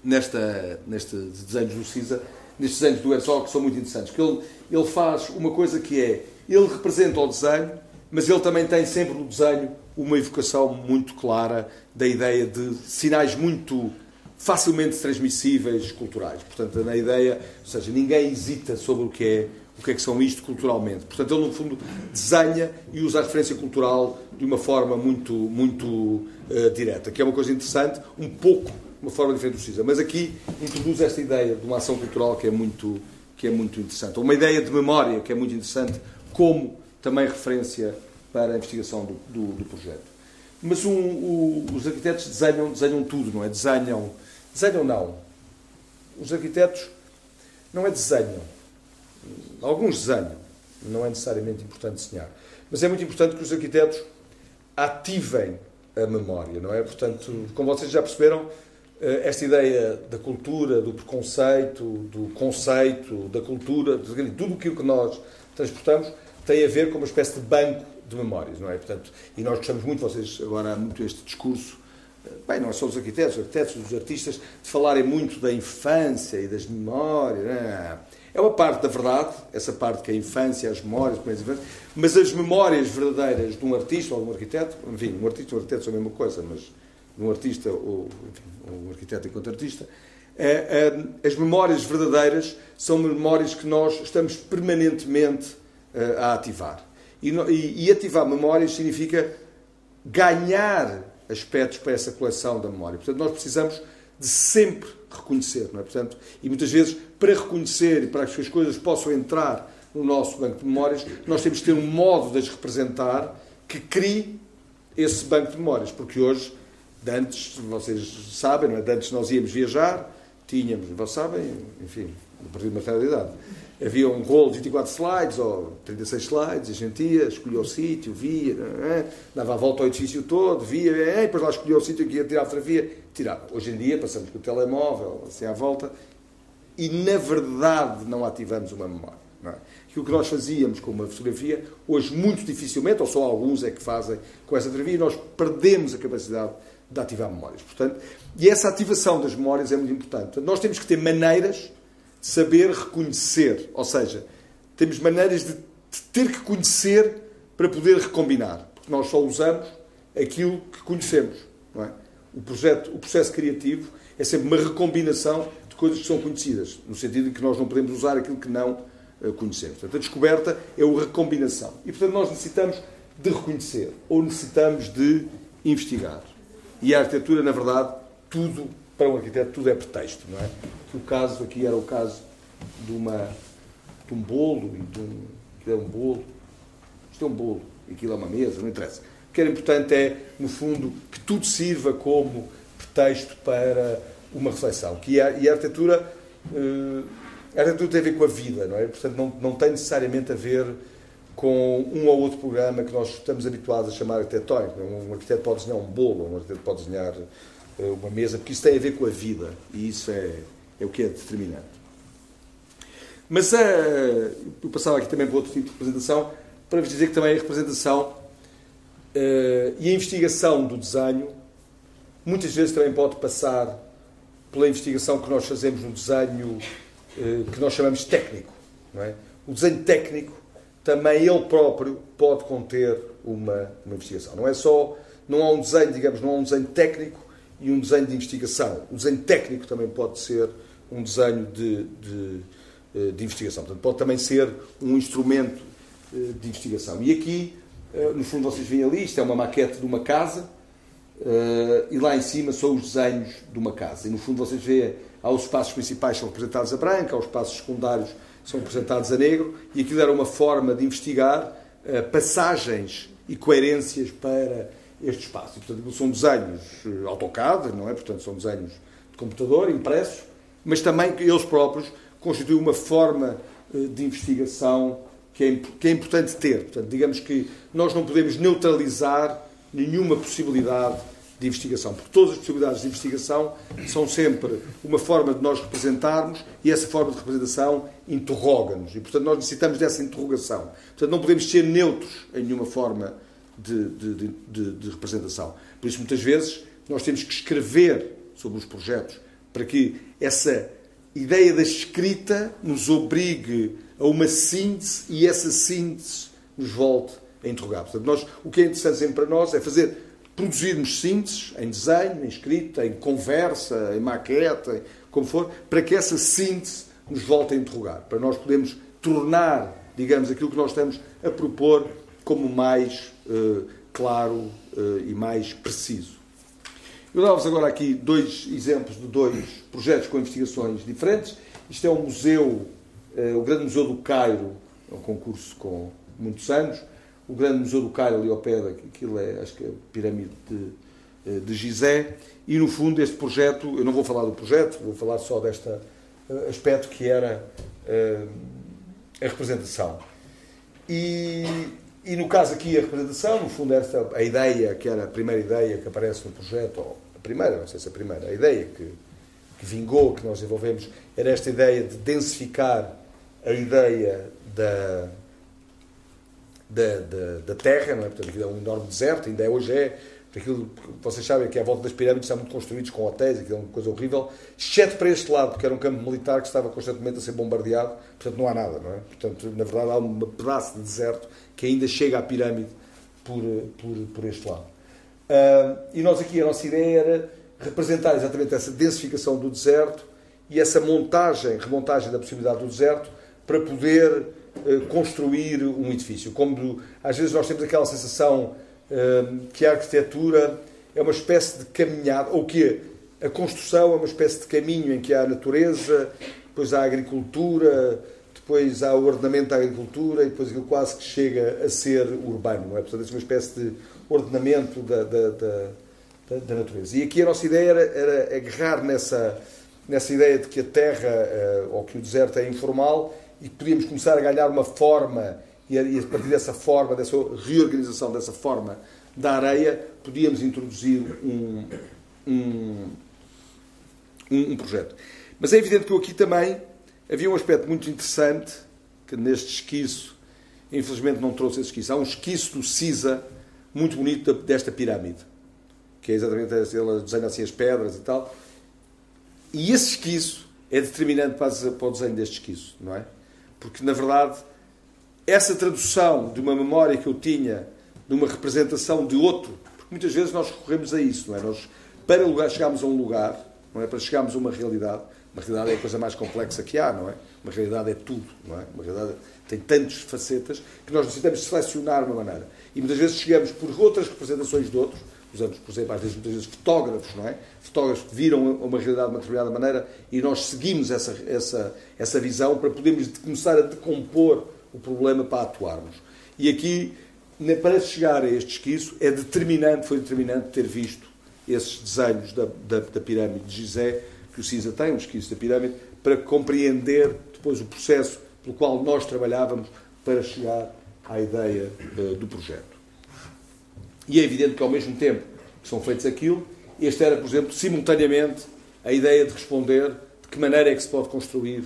Speaker 3: nesta, neste desenhos do CISA, nestes desenhos do Herzog, que são muito interessantes. Porque ele, ele faz uma coisa que é, ele representa o desenho, mas ele também tem sempre no desenho uma evocação muito clara da ideia de sinais muito facilmente transmissíveis culturais. Portanto, na ideia, ou seja, ninguém hesita sobre o que é o que é que são isto culturalmente. Portanto, ele no fundo desenha e usa a referência cultural de uma forma muito muito uh, direta, que é uma coisa interessante, um pouco uma forma diferente do CISA. Mas aqui introduz esta ideia de uma ação cultural que é muito, que é muito interessante. Uma ideia de memória que é muito interessante, como também referência para a investigação do, do, do projeto. Mas um, o, os arquitetos desenham, desenham tudo, não é? Desenham, desenham não. Os arquitetos não é desenham. Alguns desenham, não é necessariamente importante desenhar. Mas é muito importante que os arquitetos ativem a memória, não é? Portanto, como vocês já perceberam, esta ideia da cultura, do preconceito, do conceito, da cultura, tudo aquilo que nós transportamos tem a ver com uma espécie de banco de memórias, não é? Portanto, e nós gostamos muito, vocês agora há muito este discurso, eh, bem, não é só os arquitetos, os arquitetos, os artistas, de falarem muito da infância e das memórias. É? é uma parte da verdade, essa parte que é a infância, as memórias, mas as memórias verdadeiras de um artista ou de um arquiteto, enfim, um artista e um arquiteto são a mesma coisa, mas um artista ou enfim, um arquiteto enquanto artista, é, é, as memórias verdadeiras são memórias que nós estamos permanentemente eh, a ativar. E, ativar memórias significa ganhar aspectos para essa coleção da memória. Portanto, nós precisamos de sempre reconhecer, não é? Portanto, e muitas vezes, para reconhecer e para que as coisas possam entrar no nosso banco de memórias, nós temos que ter um modo de as representar que crie esse banco de memórias, porque hoje, de antes, vocês sabem, não é? De antes nós íamos viajar, tínhamos, vocês sabem, enfim, a partir de uma certa idade, havia um rolo de 24 slides ou 36 slides, a gente ia, escolhia o sítio, via, é? dava a volta ao edifício todo, via, é? depois lá escolhia o sítio que ia tirar a fotografia, tirava. Hoje em dia passamos com o telemóvel, assim à volta, e na verdade não ativamos uma memória. Não é? Aquilo que nós fazíamos com uma fotografia, hoje muito dificilmente, ou só alguns é que fazem com essa fotografia, nós perdemos a capacidade de ativar memórias. Portanto, e essa ativação das memórias é muito importante. Portanto, nós temos que ter maneiras saber reconhecer. Ou seja, temos maneiras de, de ter que conhecer para poder recombinar. Porque nós só usamos aquilo que conhecemos. É? o, projeto, o processo criativo é sempre uma recombinação de coisas que são conhecidas, no sentido de que nós não podemos usar aquilo que não uh, conhecemos. Portanto, a descoberta é a recombinação. E, portanto, nós necessitamos de reconhecer ou necessitamos de investigar. E a arquitetura, na verdade, tudo para um arquiteto tudo é pretexto, não é? Que o caso aqui era o caso de, uma, de um bolo, e de um, que é um bolo, isto é um bolo, aquilo é uma mesa, não interessa. O que era importante é, no fundo, que tudo sirva como pretexto para uma reflexão. Que a, e a arquitetura, uh, a arquitetura tem a ver com a vida, não é? Portanto, não, não tem necessariamente a ver com um ou outro programa que nós estamos habituados a chamar arquitetónico. Um arquiteto pode desenhar um bolo, um arquiteto pode desenhar eh, uma mesa, porque isso tem a ver com a vida e isso é, é o que é determinante. Mas uh, eu passava aqui também para outro tipo de representação, para vos dizer que também a representação uh, e a investigação do desenho muitas vezes também pode passar pela investigação que nós fazemos no desenho uh, que nós chamamos técnico. É? O desenho técnico também ele próprio pode conter uma, uma investigação. Não é só, não há um desenho, digamos, não há um desenho técnico e um desenho de investigação. O desenho técnico também pode ser um desenho de, de, eh, de investigação. Portanto, pode também ser um instrumento eh, de investigação. E aqui, eh, no fundo, vocês veem ali, isto é uma maquete de uma casa, e lá em cima são os desenhos de uma casa. E no fundo, vocês veem, há os espaços principais são representados a branco, há os espaços secundários são representados a negro, e aquilo era uma forma de investigar passagens e coerências para este espaço. E, portanto, são desenhos eh, AutoCAD, não é? Portanto, são desenhos de computador, impressos, mas também que eles próprios constituem uma forma eh, de investigação que é, que é importante ter. Portanto, digamos que nós não podemos neutralizar nenhuma possibilidade de investigação, porque todas as possibilidades de investigação são sempre uma forma de nós representarmos e essa forma de representação interroga-nos. E, portanto, nós necessitamos dessa interrogação. Portanto, não podemos ser neutros em nenhuma forma de, de, de, de representação. Por isso, muitas vezes, nós temos que escrever sobre os projetos para que essa ideia da escrita nos obrigue a uma síntese e essa síntese nos volte a interrogar. Portanto, nós, o que é interessante sempre para nós é fazer, produzirmos sínteses em desenho, em escrita, em conversa, em maquete, em, como for, para que essa síntese nos volte a interrogar, para nós podermos tornar, digamos, aquilo que nós estamos a propor como mais uh, claro uh, e mais preciso. Eu dava-vos agora aqui dois exemplos de dois projetos com investigações diferentes. Isto é um museu, uh, o Grande Museu do Cairo, é um concurso com muitos anos, o grande Museu do Cairo ali ao pé, aquilo é, acho que é a pirâmide de, eh, de Gizé, e no fundo este projeto, eu não vou falar do projeto, vou falar só deste eh, aspecto que era uh, a representação. E, e no caso aqui a representação, no fundo esta, a ideia, que era a primeira ideia que aparece no projeto, ou a primeira, não sei se a primeira, a ideia que, que vingou, que nós desenvolvemos, era esta ideia de densificar a ideia da, da, da, da terra, não é? Portanto, aquilo é um enorme deserto, ainda é, hoje é. Aquilo, vocês sabem que à volta das pirâmides estão muito construídos com hotéis, aquilo é uma coisa horrível, exceto para este lado, porque era um campo militar que estava constantemente a ser bombardeado, portanto não há nada, não é? Portanto, na verdade, há um pedaço de deserto que ainda chega à pirâmide por, por, por este lado. Uh, e nós aqui, a nossa ideia era representar exatamente essa densificação do deserto e essa montagem, remontagem da possibilidade do deserto para poder construir um edifício. Como às vezes nós temos aquela sensação eh, que a arquitetura é uma espécie de caminhada, ou que a construção é uma espécie de caminho em que há a natureza, depois há a agricultura, depois há o ordenamento da agricultura e depois aquilo quase que chega a ser urbano. É? Portanto, é uma espécie de ordenamento da, da, da, da natureza. E aqui a nossa ideia era, era agarrar nessa, nessa ideia de que a terra eh, ou que o deserto é informal e podíamos começar a ganhar uma forma e a partir dessa forma, dessa reorganização dessa forma da areia, podíamos introduzir um, um, um, projeto. Mas é evidente que aqui também havia um aspecto muito interessante que neste esquiço, infelizmente não trouxe esse esquiço, há um esquiço do CISA muito bonito desta pirâmide, que é exatamente ele desenha assim as pedras e tal. E esse esquiço é determinante para o desenho deste esquiço, não é? Porque, na verdade, essa tradução de uma memória que eu tinha, de uma representação de outro, porque muitas vezes nós recorremos a isso, não é? Nós, para lugar, chegarmos a um lugar, não é? Para chegarmos a uma realidade, uma realidade é a coisa mais complexa que há, não é? Uma realidade é tudo, não é? Uma realidade tem tantas facetas que nós necessitamos selecionar uma maneira. E muitas vezes chegamos por outras representações de outros, usamos, por exemplo, às vezes, muitas vezes fotógrafos, não é? Fotógrafos que viram uma realidade de uma determinada maneira e nós seguimos essa, essa, essa visão para podermos começar a decompor o problema para atuarmos. E aqui, para chegar a este esquiço, é determinante, foi determinante ter visto esses desenhos da, da, da pirâmide de Gizé, que o CISA tem, um esquiço da pirâmide, para compreender depois o processo pelo qual nós trabalhávamos para chegar à ideia uh, do projeto. E é evidente que, ao mesmo tempo que são feitos aquilo, este era, por exemplo, simultaneamente a ideia de responder de que maneira é que se pode construir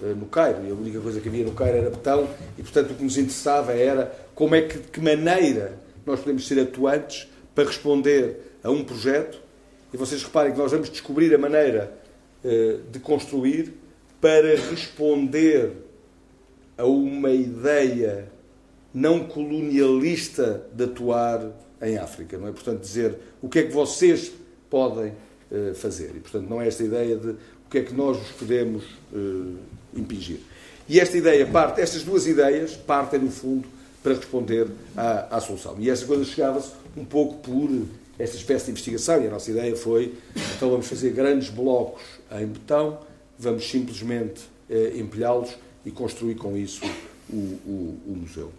Speaker 3: uh, no Cairo. E a única coisa que havia no Cairo era betão, e portanto o que nos interessava era como é que, de que maneira nós podemos ser atuantes para responder a um projeto. E vocês reparem que nós vamos descobrir a maneira uh, de construir para responder a uma ideia não colonialista de atuar em África, não é? Portanto, dizer o que é que vocês podem uh, fazer. E, portanto, não é esta ideia de o que é que nós vos podemos uh, impingir. E esta ideia parte, estas duas ideias partem, no fundo, para responder à, à solução. E essa coisa chegava-se um pouco por esta espécie de investigação, e a nossa ideia foi, então vamos fazer grandes blocos em betão, vamos simplesmente eh, empilhá-los e construir com isso o, o, o museu.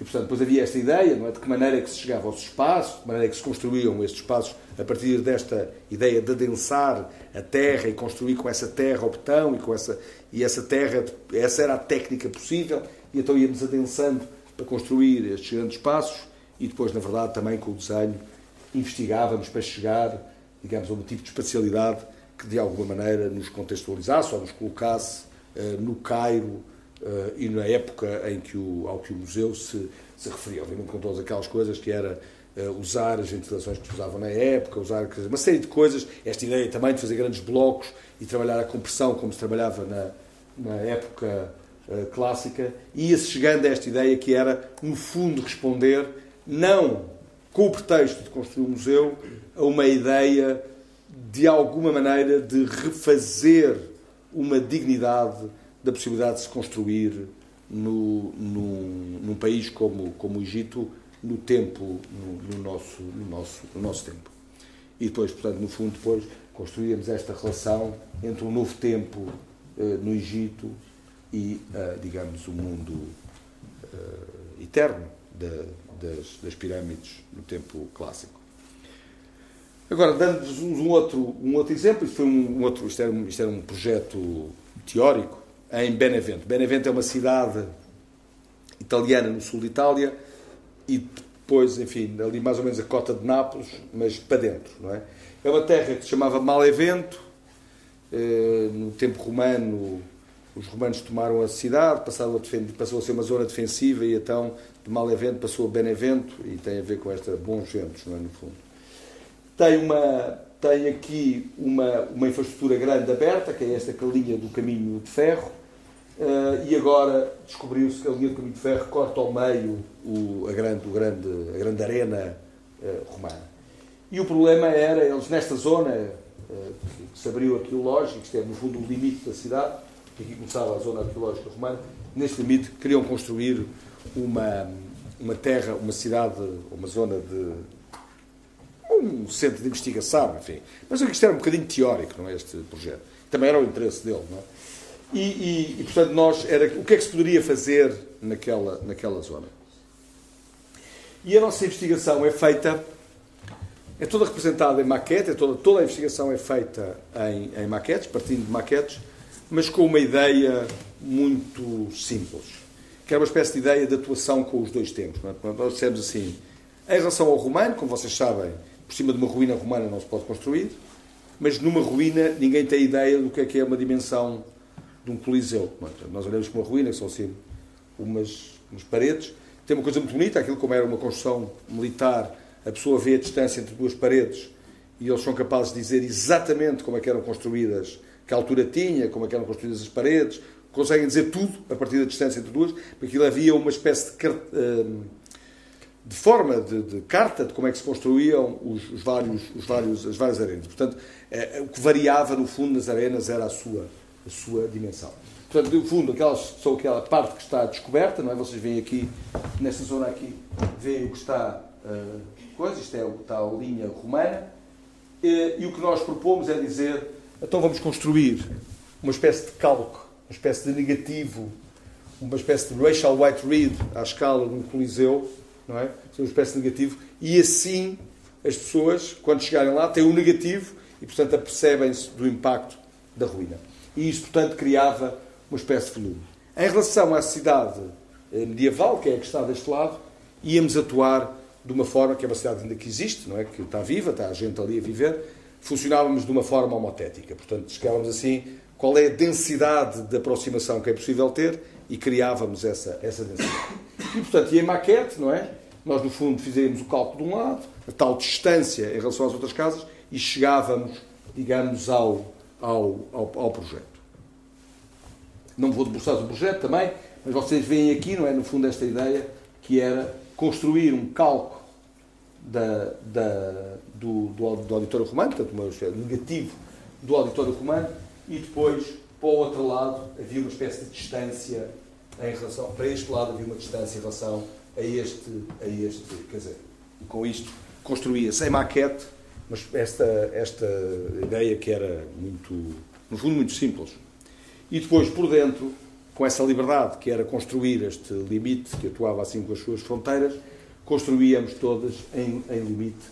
Speaker 3: E, portanto, depois havia esta ideia, não é? de que maneira é que se chegava aos espaços, de maneira é que se construíam estes espaços a partir desta ideia de adensar a terra e construir com essa terra o betão e com essa, e essa terra, essa era a técnica possível, e então íamos adensando para construir estes grandes espaços e depois, na verdade, também com o desenho investigávamos para chegar, digamos, a um tipo de espacialidade que de alguma maneira nos contextualizasse ou nos colocasse uh, no Cairo uh, e na época em que o, ao que o museu se, se referia, obviamente com todas aquelas coisas que era uh, usar as ventilações que se usavam na época, usar uma série de coisas, esta ideia também de fazer grandes blocos e trabalhar a compressão como se trabalhava na, na época uh, clássica, ia-se chegando a esta ideia que era, no fundo, responder não com o pretexto de construir um museu, a uma ideia de alguma maneira de refazer uma dignidade da possibilidade de se construir no, no, num país como, como o Egito no tempo, no, no, nosso, no, nosso, no nosso tempo. E depois, portanto, no fundo, depois construímos esta relação entre um novo tempo uh, no Egito e, uh, digamos, o mundo uh, eterno das, das pirâmides no tempo clássico. Agora, dando-vos um outro, um outro exemplo, isto, foi um, um outro, isto, era isto era um projeto teórico em Benevento. Benevento é uma cidade italiana no sul de Itália e depois, enfim, ali mais ou menos a cota de Nápoles, mas para dentro, não é? É uma terra que se chamava Malevento. Eh, no tempo romano, os romanos tomaram a cidade, passaram a defender, passou a ser uma zona defensiva e então de Malevento passou a Benevento e tem a ver com esta bons ventos, não é, no fundo. Tem, uma, tem aqui uma, uma infraestrutura grande aberta, que é esta que é a linha do caminho de ferro, uh, e agora descobriu-se que a linha do caminho de ferro corta ao meio o, a, grande, o grande, a grande arena uh, romana. E o problema era, eles nesta zona, uh, que se abriu arqueológica, isto é no fundo o limite da cidade, que aqui começava a zona arqueológica romana, neste limite queriam construir uma, uma terra, uma cidade, uma zona de um centro de investigação, enfim. Mas isto era um bocadinho teórico, não é, este projeto. Também era o interesse dele, não é? E, e, e, portanto, nós, era, o que é que se poderia fazer naquela, naquela zona? E a nossa investigação é feita, é toda representada em maquete, é toda, toda a investigação é feita em, em maquetes, partindo de maquetes, mas com uma ideia muito simples, que é uma espécie de ideia de atuação com os dois tempos. É? Nós dissemos assim, em relação ao romano, como vocês sabem, por cima de uma ruína romana não se pode construir, mas numa ruína ninguém tem ideia do que é que é uma dimensão de um coliseu. Nós olhamos para uma ruína, que são assim umas, umas paredes, tem uma coisa muito bonita, aquilo como era uma construção militar, a pessoa vê a distância entre duas paredes e eles são capazes de dizer exatamente como é que eram construídas, que altura tinha, como é que eram construídas as paredes, conseguem dizer tudo a partir da distância entre duas, porque aquilo havia uma espécie de hum, de forma de, de, carta de como é que se construíam os, os, vários, os vários, as várias arenas. Portanto, é, o que variava no fundo nas arenas era a sua, a sua dimensão. Portanto, no fundo, aquelas, são aquela parte que está descoberta, não é? Vocês veem aqui, nesta zona aqui, veem o que está, uh, coisa, isto é, está a linha romana, e, e o que nós propomos é dizer, então vamos construir uma espécie de cálculo, uma espécie de negativo, uma espécie de racial white read à escala de um coliseu, não é? Ser uma espécie de negativo, e assim as pessoas, quando chegarem lá, têm um negativo e, portanto, apercebem-se do impacto da ruína. E isto, portanto, criava uma espécie de volume. Em relação à cidade eh, medieval, que é a que está deste lado, íamos atuar de uma forma, que é uma cidade ainda que existe, não é? que está viva, está a gente ali a viver, funcionávamos de uma forma homotética. Portanto, chegávamos assim, qual é a densidade de aproximação que é possível ter e criávamos essa, essa densidade. E, portanto, e em maquete, não é? Nós, no fundo, fizemos o cálculo de um lado, a tal distância em relação às outras casas, e chegávamos, digamos, ao, ao, ao, ao projeto. Não vou debruçar o projeto também, mas vocês veem aqui, não é? No fundo, esta ideia que era construir um cálculo da, da, do, do, do auditório romano, portanto, um negativo do auditório romano, e depois, para o outro lado, havia uma espécie de distância em relação, para este lado havia uma distância em relação a este, a este quer dizer, com isto construía-se em maquete, mas esta, esta ideia que era muito, no fundo, muito simples. E depois, por dentro, com essa liberdade que era construir este limite, que atuava assim com as suas fronteiras, construíamos todas em, em limite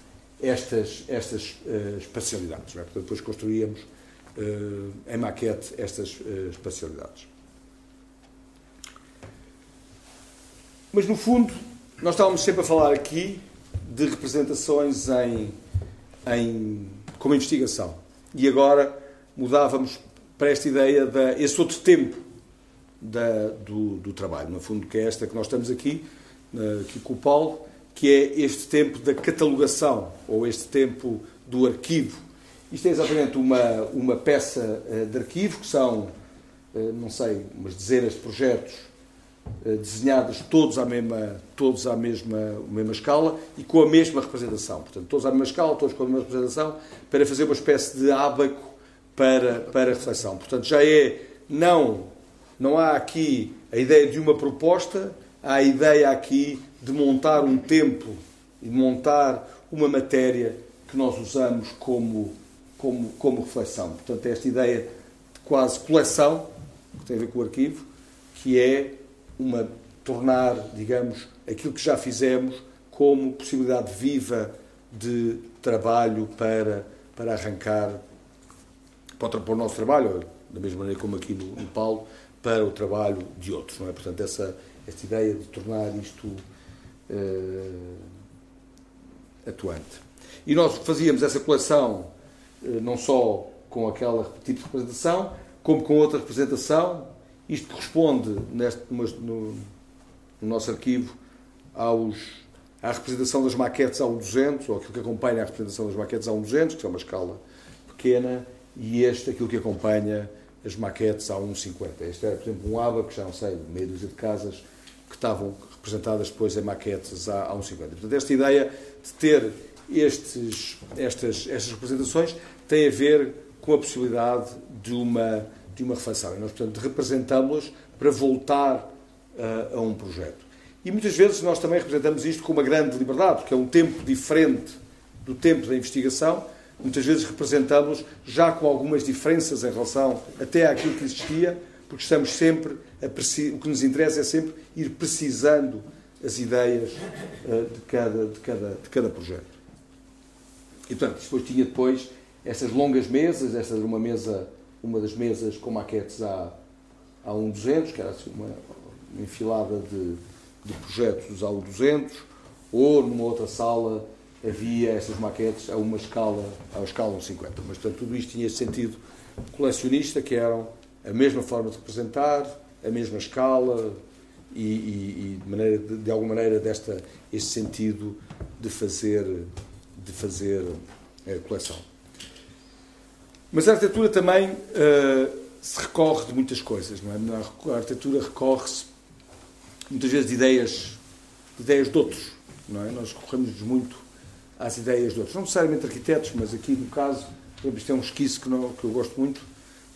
Speaker 3: estas, estas uh, espacialidades. É? Portanto, depois construíamos em maquete estas uh, espacialidades. Mas, no fundo, nós estávamos sempre a falar aqui de representações em, em, como investigação. E agora mudávamos para esta ideia de esse outro tempo da, do, do, trabalho, no fundo, que é esta que nós estamos aqui, aqui com o Paulo, que é este tempo da catalogação, ou este tempo do arquivo. Isto é exatamente uma, uma peça eh, de arquivo, que são, eh, não sei, umas dezenas de projetos eh, desenhadas todos à mesma, todos à mesma, mesma escala e com a mesma representação. Portanto, todos à mesma escala, todos com a mesma representação, para fazer uma espécie de ábaco para, para reflexão. Portanto, já é, não, não há aqui a ideia de uma proposta, há a ideia aqui de montar um templo e de montar uma matéria que nós usamos como, como, como reflexão. Portanto, esta ideia de quase coleção, que tem a ver com o arquivo, que é uma tornar, digamos, aquilo que já fizemos como possibilidade viva de trabalho para, para arrancar para o nosso trabalho, da mesma maneira como aqui no, no Paulo, para o trabalho de outros. Não é? Portanto, essa, esta ideia de tornar isto uh, atuante. E nós fazíamos essa coleção não só com aquele tipo de representação, como com outra representação. Isto corresponde, neste, no, no nosso arquivo, aos, à representação das maquetes a 200, ou aquilo que acompanha a representação das maquetes a 200, que é uma escala pequena, e este, aquilo que acompanha as maquetes a 1,50. Este era, por exemplo, um ABA, que já não sei, meia dúzia de casas, que estavam representadas depois em maquetes a, a 1,50. Portanto, esta ideia de ter estes, estas, estas representações tem a ver com a possibilidade de uma, de uma reflexão. E nós, portanto, representamos-las para voltar uh, a um projeto. E muitas vezes nós também representamos isto com uma grande liberdade, porque é um tempo diferente do tempo da investigação, muitas vezes representamos já com algumas diferenças em relação até àquilo que existia, porque estamos sempre a o que nos interessa é sempre ir precisando as ideias uh, de, cada, de, cada, de cada projeto. E portanto, depois tinha depois essas longas mesas, esta era uma mesa, uma das mesas com maquetes há, há um 200, que era assim uma, uma enfilada de, de projetos ao 200, ou numa outra sala havia essas maquetes a uma escala, à escala 1,50. Mas, portanto, tudo isto tinha esse sentido colecionista, que eram a mesma forma de representar, a mesma escala e, e, e de, maneira, de, de, alguma maneira, desta, este sentido de fazer, de fazer a coleção. Mas a arquitetura também uh, se recorre de muitas coisas, não é? A arquitetura recorre-se muitas vezes de ideias, de ideias de outros, não é? Nós recorremos muito às ideias de outros. Não necessariamente arquitetos, mas aqui no caso, isto é um esquiço que, não, que eu gosto muito,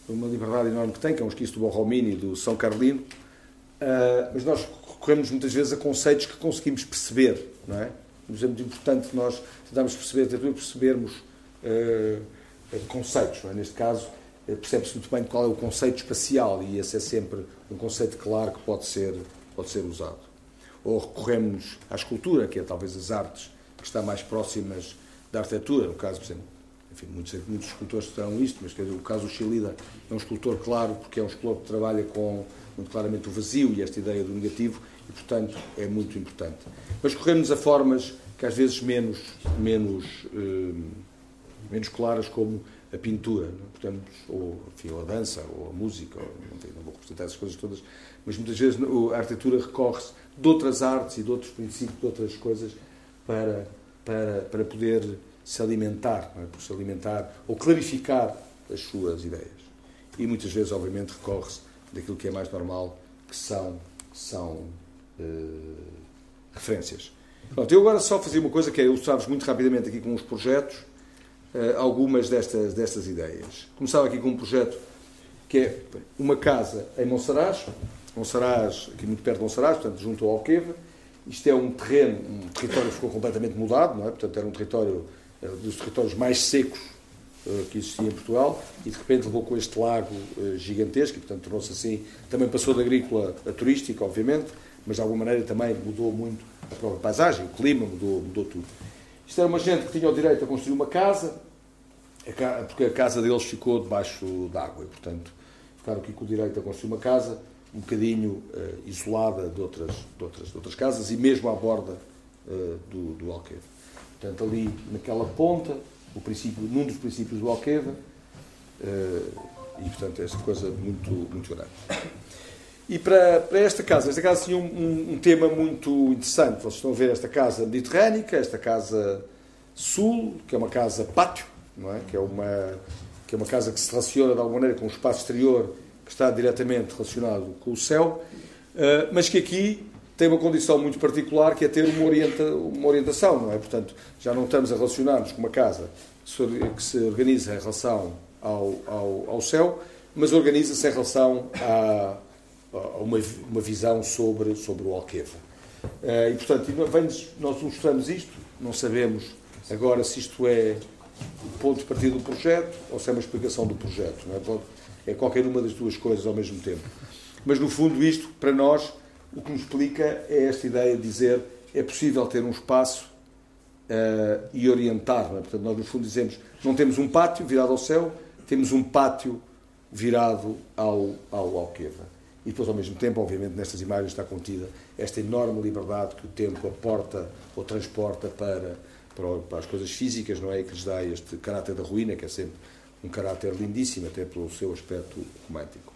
Speaker 3: uma liberdade enorme que tem, que é um esquiço do Borromini do São Carlino, uh, mas nós recorremos muitas vezes a conceitos que conseguimos perceber, não é? É muito importante nós tentarmos perceber, percebermos uh, conceitos, é? Neste caso, uh, percebe-se muito bem qual é o conceito espacial e esse é sempre um conceito claro que pode ser, pode ser usado. Ou recorremos à escultura, que é talvez as artes que estão mais próximas da arquitetura, no caso, por exemplo, enfim, muitos, muitos escultores terão isto, mas dizer, o caso do Chilida é um escultor claro, porque é um escultor que trabalha com muito claramente o vazio e esta ideia do negativo, e portanto é muito importante. Mas corremos a formas que às vezes menos, menos, eh, menos claras, como a pintura, não? É? portanto, ou, enfim, ou a dança, ou a música, ou, não, não vou representar essas coisas todas, mas muitas vezes a arquitetura recorre-se de outras artes e de outros princípios, de outras coisas, para, para, para poder se alimentar, é? por se alimentar ou clarificar as suas ideias. E muitas vezes, obviamente, recorre-se daquilo que é mais normal, que são, são uh, referências. Pronto, eu agora só fazia uma coisa que é ilustrar-vos muito rapidamente aqui com os projetos uh, algumas destas, destas ideias. Começava aqui com um projeto que é uma casa em Monsaraz, Monsaraz, aqui muito perto de Monsaraz, portanto, junto ao Alqueva, isto é um terreno, um território que ficou completamente mudado, não é? Portanto, era um território dos territórios mais secos eh, que existia em Portugal e de repente levou com este lago gigantesco e, portanto, tornou-se assim. Também passou da agrícola a turística, obviamente, mas de alguma maneira também mudou muito a própria paisagem, o clima, mudou, mudou tudo. Isto era uma gente que tinha o direito a construir uma casa, porque a casa deles ficou debaixo d'água e, portanto, ficaram aqui com o direito a construir uma casa um bocadinho uh, isolada de outras, de, outras, de outras casas e mesmo à borda uh, do, do Alqueva. Portanto, ali naquela ponta, o princípio, num dos princípios do Alqueva, uh, e portanto, esta coisa muito, muito grande. E para, para esta casa, esta casa tinha um, um, um, tema muito interessante. Vocês estão a ver esta casa mediterrânica, esta casa sul, que é uma casa pátio, não é? Que é uma que é uma casa que se relaciona de alguma maneira com o espaço exterior que está diretamente relacionado com o céu, eh, mas que aqui tem uma condição muito particular que é ter uma, orienta, uma orientação, não é? Portanto, já não estamos a relacionar-nos com uma casa que se organiza em relação ao, ao, ao céu, mas organiza-se em relação a uma, uma, visão sobre, sobre o Alqueva. Eh, e, portanto, nós ilustramos isto, não sabemos agora se isto é o ponto de partida do projeto ou se é uma explicação do projeto. É? é qualquer uma das duas coisas ao mesmo tempo. Mas, no fundo, isto, para nós, o que nos explica é esta ideia de dizer é possível ter um espaço uh, e orientar. É? Portanto, nós no fundo dizemos não temos um pátio virado ao céu, temos um pátio virado ao, ao, ao Queva. E depois, ao mesmo tempo, obviamente, nestas imagens está contida esta enorme liberdade que o tempo aporta ou transporta para, para, as coisas físicas, não é? E que lhes dá este caráter da ruína, que é sempre um caráter lindíssimo, até pelo seu aspecto romântico.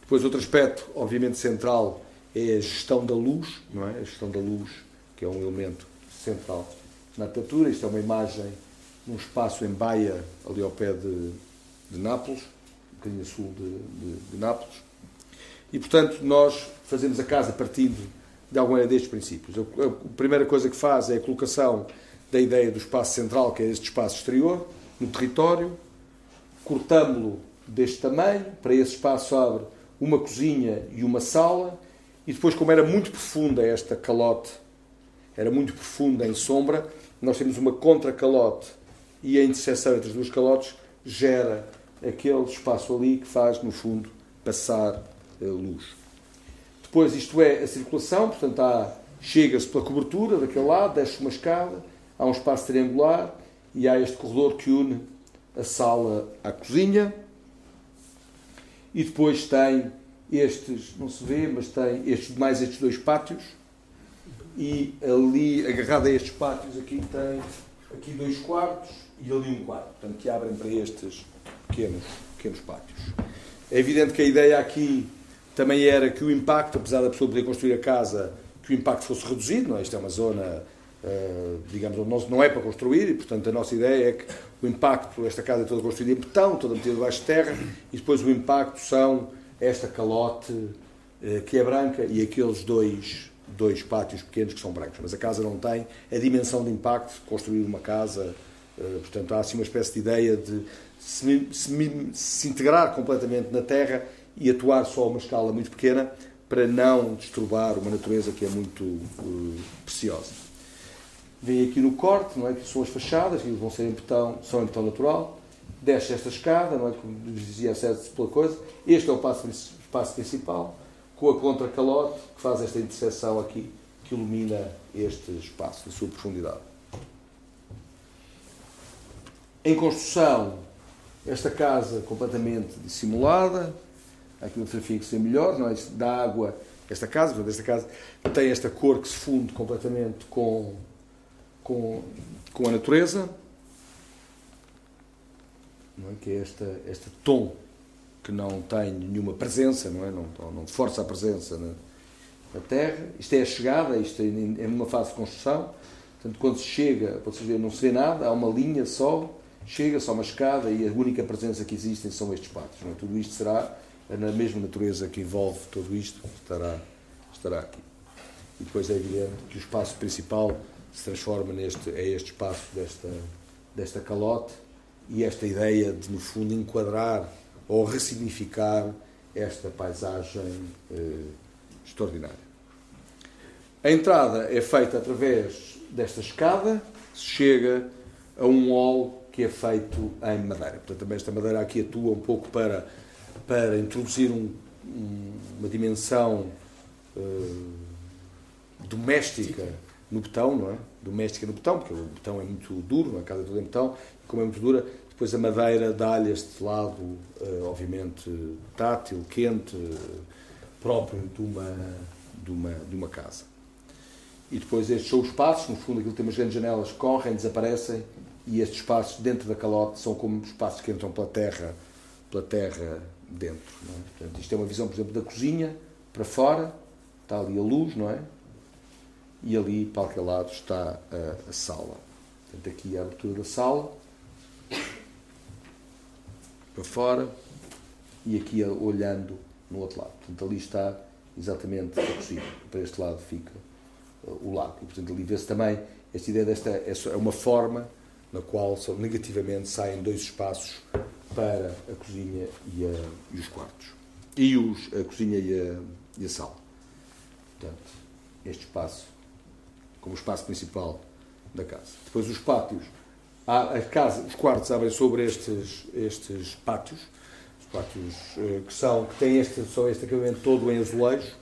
Speaker 3: Depois, outro aspecto, obviamente, central é a gestão da luz, não é? A gestão da luz, que é um elemento central na arquitetura. Isto é uma imagem num espaço em Baia, ali ao pé de, de Nápoles, um bocadinho a sul de, de, de Nápoles. E, portanto, nós fazemos a casa partindo de alguma destes princípios. A primeira coisa que faz é a colocação da ideia do espaço central, que é este espaço exterior, no território, cortámo-lo deste tamanho, para esse espaço abre uma cozinha e uma sala, e depois, como era muito profunda esta calote, era muito profunda em sombra, nós temos uma contra-calote e a interseção entre as duas calotes gera aquele espaço ali que faz, no fundo, passar luz. Depois, isto é a circulação, portanto, chega-se pela cobertura daquele lado, desce uma escada, há um espaço triangular e há este corredor que une a sala à cozinha. E depois tem estes, não se vê, mas tem estes, mais estes dois pátios. E ali, agarrado a estes pátios, aqui tem aqui dois quartos e ali um quarto, portanto, que abrem para estes pequenos, pequenos pátios. É evidente que a ideia aqui também era que o impacto, apesar da pessoa poder construir a casa, que o impacto fosse reduzido, não é? Isto é uma zona, uh, digamos, onde não é para construir e, portanto, a nossa ideia é que o impacto, esta casa é toda construída em betão, toda metida debaixo de terra, e depois o impacto são esta calote uh, que é branca e aqueles dois, dois pátios pequenos que são brancos. Mas a casa não tem a dimensão de impacto construir uma casa, uh, portanto, há assim uma espécie de ideia de se, se, se integrar completamente na terra e atuar só a uma escala muito pequena para não disturbar uma natureza que é muito uh, preciosa. Vem aqui no corte, não é? que são as fachadas, que vão ser em betão, são em betão natural. Desce esta escada, não é? como dizia César pela coisa. Este é o espaço, espaço principal, com a contracalote, que faz esta interseção aqui, que ilumina este espaço, na sua profundidade. Em construção, esta casa completamente dissimulada, aqui fotografia que se melhor, não é? da água, esta casa, portanto, esta casa tem esta cor que se funde completamente com, com, com a natureza, não é? que é esta, este tom que não tem nenhuma presença, não é? Não, não força a presença na, na terra. Isto é a chegada, isto é, é numa fase de construção, portanto, quando se chega, vocês verem, não se vê nada, há uma linha só, chega só uma escada e a única presença que existem são estes. Não é? Tudo isto será na mesma natureza que envolve tudo isto, estará, estará aqui. E depois é evidente que o espaço principal se transforma neste, é este espaço desta, desta calote e esta ideia de, no fundo, enquadrar ou ressignificar esta paisagem eh, extraordinária. A entrada é feita através desta escada, se chega a um hall que é feito em madeira. Portanto, também esta madeira aqui atua um pouco para para introduzir um, um, uma dimensão uh, doméstica no betão, não é? Doméstica no betão, porque o betão é muito duro, a casa é toda em betão, e como é muito dura, depois a madeira dá-lhe este lado, uh, obviamente, tátil, quente, próprio de uma, de, uma, de uma casa. E depois estes são os espaços, no fundo aquilo tem umas grandes janelas, correm, desaparecem, e estes espaços dentro da calote são como espaços que entram pela terra, pela terra dentro. É? Portanto, isto é uma visão, por exemplo, da cozinha para fora, está ali a luz, não é? E ali, para aquele lado, está a, a sala. Portanto, aqui a abertura da sala, para fora, e aqui olhando no outro lado. Portanto, ali está exatamente a cozinha. Para este lado fica uh, o lado. E, portanto, ali vê-se também esta ideia desta. É uma forma na qual negativamente saem dois espaços para a cozinha e, a, e os quartos. E os, a cozinha e a, e a sala. Portanto, este espaço como espaço principal da casa. Depois os pátios. A, casa, os quartos abrem sobre estes, estes pátios. Os pátios eh, que são, que têm este, só este acabamento todo em azulejo,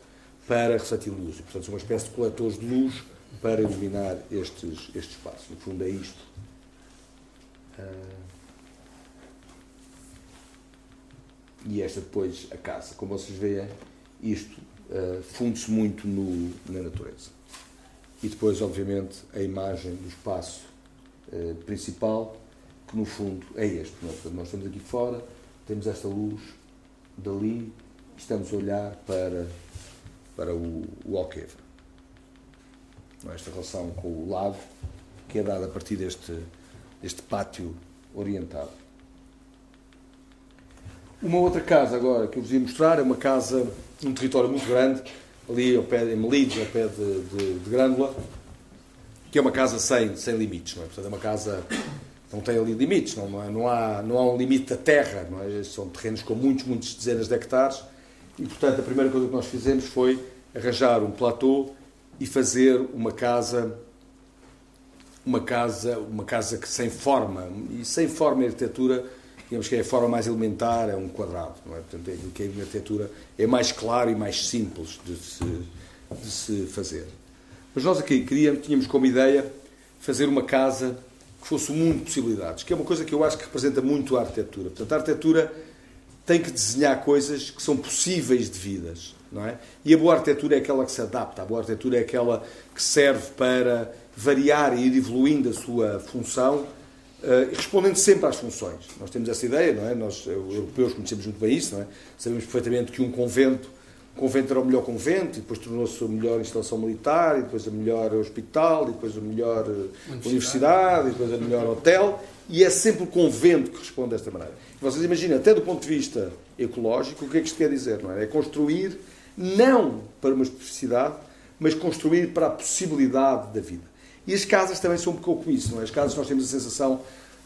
Speaker 3: para refletir luz. E, portanto, são uma espécie de coletores de luz para iluminar estes, estes espaços. No fundo, é isto. Uh... E esta depois a casa. Como vocês veem, isto uh, funde-se muito no, na natureza. E depois, obviamente, a imagem do espaço uh, principal, que no fundo é este. Nós, nós estamos aqui fora, temos esta luz dali, estamos a olhar para, para o, o Alqueva. Esta relação com o lago, que é dada a partir deste, deste pátio orientado. Uma outra casa agora que eu vos ia mostrar é uma casa num território muito grande, ali ao pé, em Melides, ao pé de, de, de Grândola, que é uma casa sem, sem limites, não é? Portanto, é uma casa não tem ali limites, não, não, é? não, há, não há um limite da terra, não é? são terrenos com muitos, muitos dezenas de hectares, e portanto a primeira coisa que nós fizemos foi arranjar um platô e fazer uma casa uma casa uma casa que sem forma e sem forma e arquitetura digamos que é a forma mais elementar é um quadrado não é portanto é que a arquitetura é mais claro e mais simples de se, de se fazer mas nós aqui queríamos tínhamos como ideia fazer uma casa que fosse um mundo de possibilidades, que é uma coisa que eu acho que representa muito a arquitetura. Portanto, a arquitetura tem que desenhar coisas que são possíveis de vidas, não é? E a boa arquitetura é aquela que se adapta, a boa arquitetura é aquela que serve para variar e ir evoluindo a sua função, uh, respondendo sempre às funções. Nós temos essa ideia, não é? Nós, europeus, conhecemos muito bem isso, não é? Sabemos perfeitamente que um convento o convento era o melhor convento, e depois tornou-se a melhor instalação militar, e depois a melhor hospital, e depois a melhor eh, universidade, universidade e depois a melhor hotel, e é sempre o convento que responde desta maneira. E vocês imaginem, até do ponto de vista ecológico, o que é que isto quer dizer? Não é? é construir não para uma especificidade, mas construir para a possibilidade da vida. E as casas também são um pouco isso, não é? As casas nós temos a sensação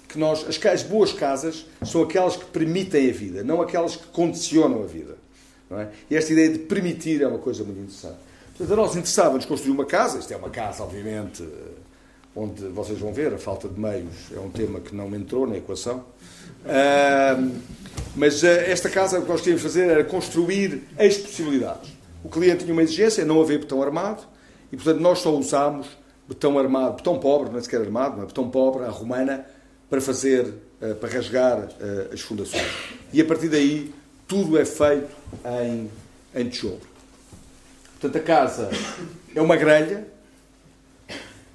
Speaker 3: que nós, as, as boas casas são aquelas que permitem a vida, não aquelas que condicionam a vida. É? E esta ideia de permitir é uma coisa muito interessante. Portanto, a nós interessava-nos construir uma casa, isto é uma casa, obviamente, eh, onde vocês vão ver, a falta de meios é um tema que não entrou na equação. Uh, mas uh, esta casa, o que nós queríamos fazer era construir as possibilidades. O cliente tinha uma exigência, não haver betão armado, e portanto nós só usámos betão armado, betão pobre, não é sequer armado, mas betão pobre, a romana, para fazer, uh, para rasgar as fundações. E a partir daí tudo é feito em, em tijolo. Portanto, a casa é uma grelha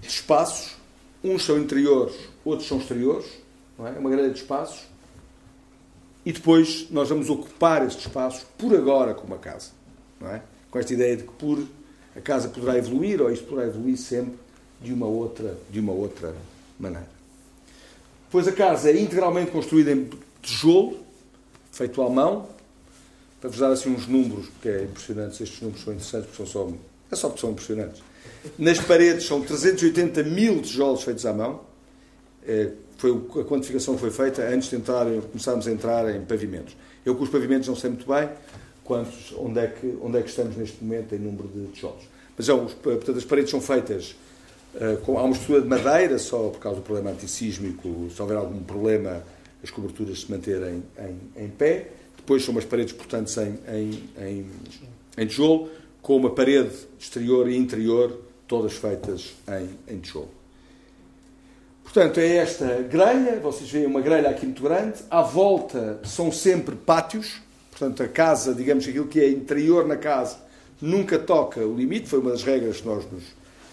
Speaker 3: de espaços, uns são interiores, outros são exteriores, não é? é uma grelha de espaços, e depois nós vamos ocupar estes espaços por agora com uma casa, não é? com esta ideia de que por, a casa poderá evoluir, ou isto poderá evoluir sempre de uma outra, de uma outra maneira. Depois a casa é integralmente construída em tijolo, feito à mão, para vos dar assim uns números, porque é impressionante, estes números são interessantes, porque são só, é só porque são impressionantes. Nas paredes são 380 mil tijolos feitos à mão. É, foi, a quantificação foi feita antes de entrar, começarmos a entrar em pavimentos. Eu com os pavimentos não sei muito bem quantos, onde, é que, onde é que estamos neste momento em número de tijolos. Mas é, os, portanto, as paredes são feitas há uma estrutura de madeira, só por causa do problema antissísmico, se houver algum problema, as coberturas se manterem em, em pé depois são umas paredes portanto em, em, em, em tijolo, com uma parede exterior e interior, todas feitas em, em tijolo. Portanto, é esta grelha, vocês veem uma grelha aqui muito grande, à volta são sempre pátios, portanto, a casa, digamos aquilo que é interior na casa, nunca toca o limite, foi uma das regras que nós nos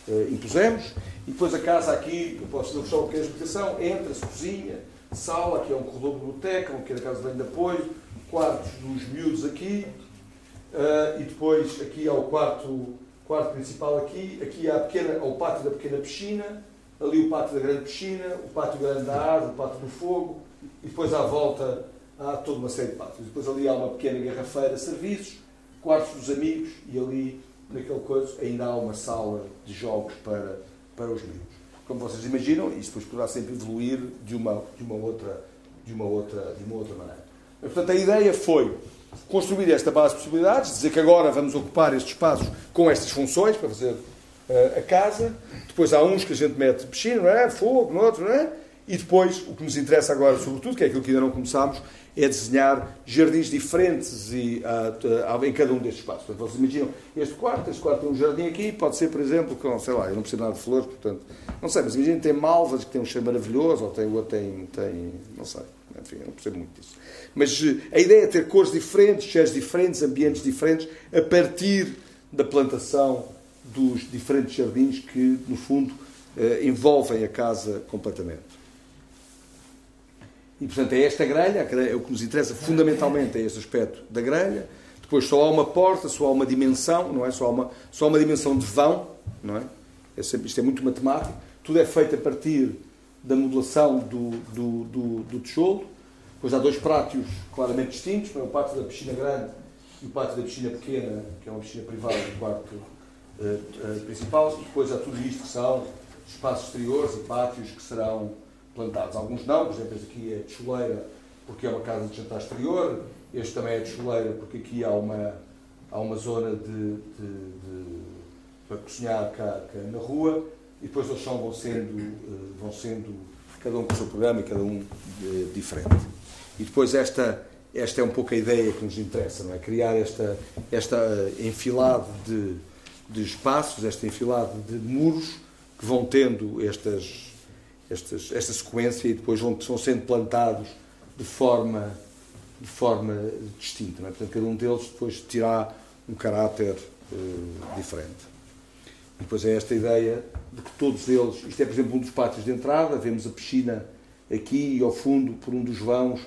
Speaker 3: uh, impusemos, e depois a casa aqui, eu posso dar só uma pequena explicação, entra-se cozinha, sala, aqui é um corredor biblioteca, um pequena casa de banho de apoio, quartos dos miúdos aqui, uh, e depois aqui há o quarto, quarto principal aqui, aqui há, pequena, há o pátio da pequena piscina, ali o pátio da grande piscina, o pátio grande da árvore, o pátio do fogo, e depois à volta há toda uma série de pátios. Depois ali há uma pequena garrafeira, serviços, quartos dos amigos, e ali, naquele coisa, ainda há uma sala de jogos para, para os miúdos. Como vocês imaginam, isso depois poderá sempre evoluir de uma, de uma, outra, de uma, outra, de uma outra maneira. Portanto, a ideia foi construir esta base de possibilidades, dizer que agora vamos ocupar estes espaços com estas funções para fazer uh, a casa. Depois há uns que a gente mete piscina, não é? Fogo, no outro, não é? E depois, o que nos interessa agora, sobretudo, que é aquilo que ainda não começámos, é desenhar jardins diferentes e, uh, uh, em cada um destes espaços. Portanto, vocês imaginam este quarto, este quarto tem um jardim aqui, pode ser, por exemplo, com, sei lá, eu não preciso nada de flores, portanto, não sei, mas imaginem tem malvas que tem um cheiro maravilhoso, ou tem, ou tem, tem não sei, enfim, eu não percebo muito disso. Mas uh, a ideia é ter cores diferentes, cheiros diferentes, ambientes diferentes, a partir da plantação dos diferentes jardins que, no fundo, eh, envolvem a casa completamente. E, portanto, é esta grelha, grelha, o que nos interessa fundamentalmente é este aspecto da grelha. Depois só há uma porta, só há uma dimensão, não é? Só há uma, só há uma dimensão de vão, não é? é sempre, isto é muito matemático. Tudo é feito a partir da modulação do, do, do, do tijolo. Depois há dois prátios claramente distintos, é? o pátio da piscina grande e o pátio da piscina pequena, que é uma piscina privada do quarto uh, uh, principal. Depois há tudo isto que são espaços exteriores e pátios que serão plantados. Alguns não, por exemplo, este aqui é de chuleira porque é uma casa de jantar exterior, este também é de chuleira porque aqui há uma, há uma zona de, de, de para cozinhar cá, cá, na rua e depois eles são, vão sendo, eh, vão sendo cada um com o seu programa e cada um eh, diferente. E depois esta, esta é um pouco a ideia que nos interessa, não é? Criar esta, esta eh, enfilada de, de espaços, esta enfilada de muros que vão tendo estas esta sequência e depois vão, vão sendo plantados de forma, de forma distinta. É? Portanto, cada um deles depois terá um caráter uh, diferente. E depois é esta ideia de que todos eles, isto é por exemplo um dos pátios de entrada, vemos a piscina aqui e ao fundo, por um dos vãos,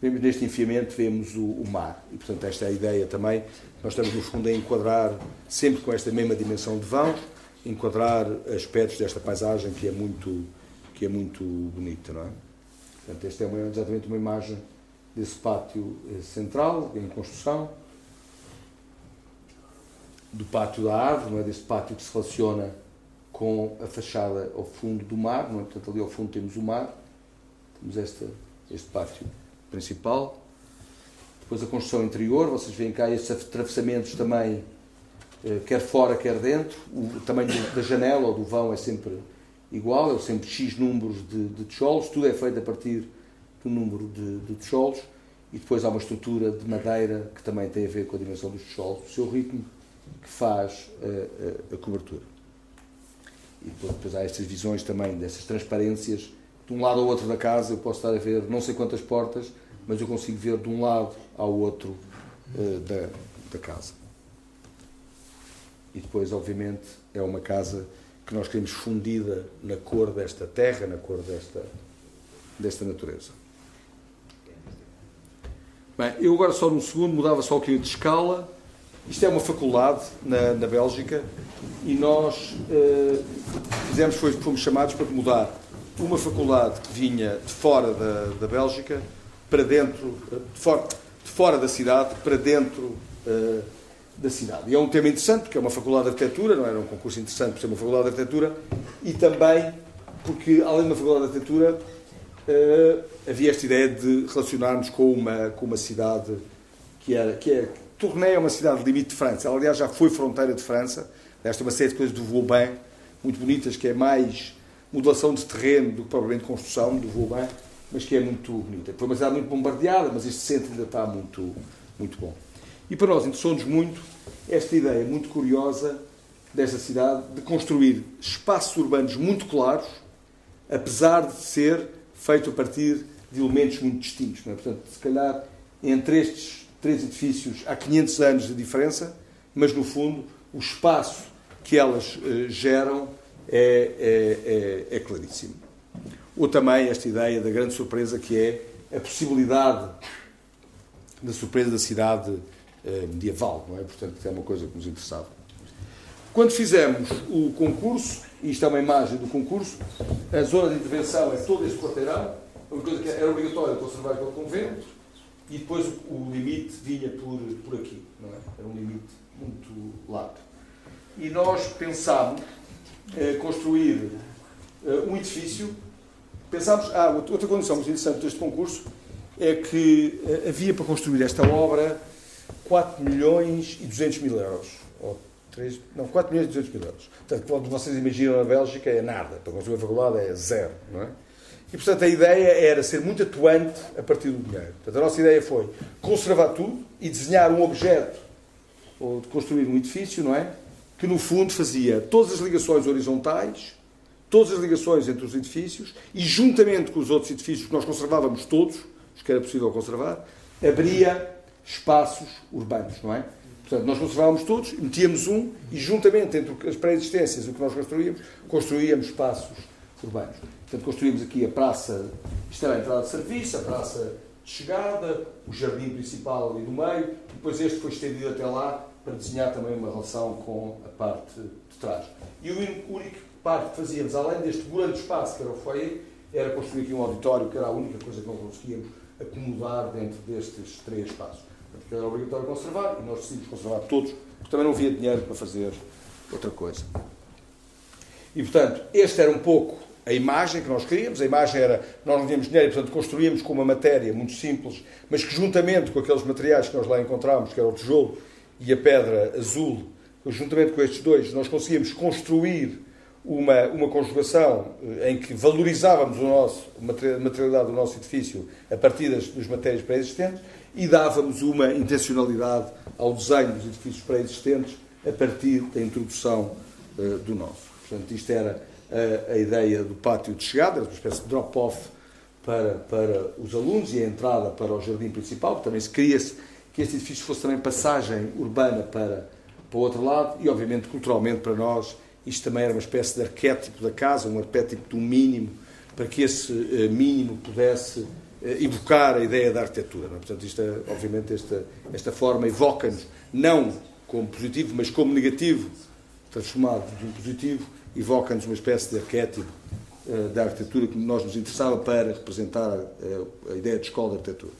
Speaker 3: vemos neste enfiamento, vemos o, o mar. E portanto esta é a ideia também, nós estamos no fundo a enquadrar, sempre com esta mesma dimensão de vãos, enquadrar aspectos desta paisagem que é muito que é muito bonita, não é? Portanto, esta é uma, exatamente uma imagem desse pátio eh, central, em construção, do pátio da árvore, não é? desse pátio que se relaciona com a fachada ao fundo do mar, não é? portanto ali ao fundo temos o mar, temos este, este pátio principal, depois a construção interior, vocês veem cá estes atravessamentos também, eh, quer fora, quer dentro, o tamanho da janela ou do vão é sempre igual, é sempre X números de, de tijolos, tudo é feito a partir do número de, de tijolos e depois há uma estrutura de madeira que também tem a ver com a dimensão dos tijolos, o seu ritmo que faz a, a, a cobertura. E depois, depois, há estas visões também, dessas transparências, de um lado ao outro da casa eu posso estar a ver não sei quantas portas, mas eu consigo ver de um lado ao outro uh, da, da casa. E depois, obviamente, é uma casa que nós queremos fundida na cor desta terra, na cor desta, desta natureza. Bem, eu agora só num segundo mudava só um bocadinho de escala. Isto é uma faculdade na, na Bélgica e nós uh, fizemos, foi, fomos chamados para mudar uma faculdade que vinha de fora da, da Bélgica para dentro, de fora, de fora da cidade, para dentro uh, da cidade. E é um tema interessante, porque é uma faculdade de arquitetura, não era um concurso interessante por ser uma faculdade de arquitetura, e também porque, além de uma faculdade de arquitetura, uh, havia esta ideia de relacionarmos com uma, com uma cidade que, era, que é. Tournai é uma cidade limite de França. Ela, aliás, já foi fronteira de França. Esta é uma série de coisas do Vauban, muito bonitas, que é mais modulação de terreno do que propriamente construção do Vauban, mas que é muito bonita. Foi uma cidade muito bombardeada, mas este centro ainda está muito, muito bom. E para nós interessou-nos muito esta ideia muito curiosa desta cidade de construir espaços urbanos muito claros, apesar de ser feito a partir de elementos muito distintos. É? Portanto, se calhar entre estes três edifícios há 500 anos de diferença, mas no fundo o espaço que elas uh, geram é, é, é, é claríssimo. Ou também esta ideia da grande surpresa que é a possibilidade da surpresa da cidade eh, medieval, não é? Portanto, é uma coisa que nos interessava. Quando fizemos o concurso, e isto é uma imagem do concurso, a zona de intervenção é todo este quarteirão, uma coisa que era obrigatória conservar aquele convento, e depois o limite vinha por, por aqui, não é? Era um limite muito largo. E nós pensámos eh, construir eh, um edifício, pensámos, ah, outra condição muito interessante deste concurso é que eh, havia para construir esta obra 4 milhões e 200 mil euros. Ou 3, não, 4 milhões e 200 mil euros. Portanto, quando vocês imaginam a Bélgica, é nada. Para construir a faculdade é zero, não é? E, portanto, a ideia era ser muito atuante a partir do dinheiro. Portanto, a nossa ideia foi conservar tudo e desenhar um objeto, ou de construir um edifício, não é? Que, no fundo, fazia todas as ligações horizontais, todas as ligações entre os edifícios e, juntamente com os outros edifícios que nós conservávamos todos, os que era possível conservar, abria espaços urbanos, não é? Portanto, nós conservávamos todos, metíamos um e, juntamente entre as pré-existências e o que nós construíamos, construíamos espaços urbanos. Portanto, construímos aqui a praça, isto era a entrada de serviço, a praça de chegada, o jardim principal ali no meio, e depois este foi estendido até lá para desenhar também uma relação com a parte de trás. E o único parte que fazíamos, além deste grande espaço que era o foyer, era construir aqui um auditório, que era a única coisa que não conseguíamos acomodar dentro destes três espaços. Era obrigatório conservar, e nós decidimos conservar todos, porque também não havia dinheiro para fazer outra coisa. E, portanto, este era um pouco a imagem que nós queríamos. A imagem era, nós não tínhamos dinheiro, portanto, construímos com uma matéria muito simples, mas que juntamente com aqueles materiais que nós lá encontramos, que era o tijolo e a pedra azul, juntamente com estes dois, nós conseguíamos construir uma, uma conjugação eh, em que valorizávamos o nosso, a materialidade do nosso edifício a partir das, dos matérias pré-existentes e dávamos uma intencionalidade ao desenho dos edifícios pré-existentes a partir da introdução uh, do nosso. Portanto, isto era a, a, ideia do pátio de chegada, uma espécie de drop-off para, para os alunos e a entrada para o jardim principal. Também se queria-se que este edifício fosse também passagem urbana para, para o outro lado e, obviamente, culturalmente para nós, isto também era uma espécie de arquétipo da casa, um arquétipo do mínimo, para que esse uh, mínimo pudesse uh, evocar a ideia da arquitetura. É? Portanto, isto é, obviamente, esta, esta forma evoca-nos, não como positivo, mas como negativo, transformado de um positivo, evoca-nos uma espécie de arquétipo uh, da arquitetura que nós nos interessava para representar a, a ideia de escola de arquitetura.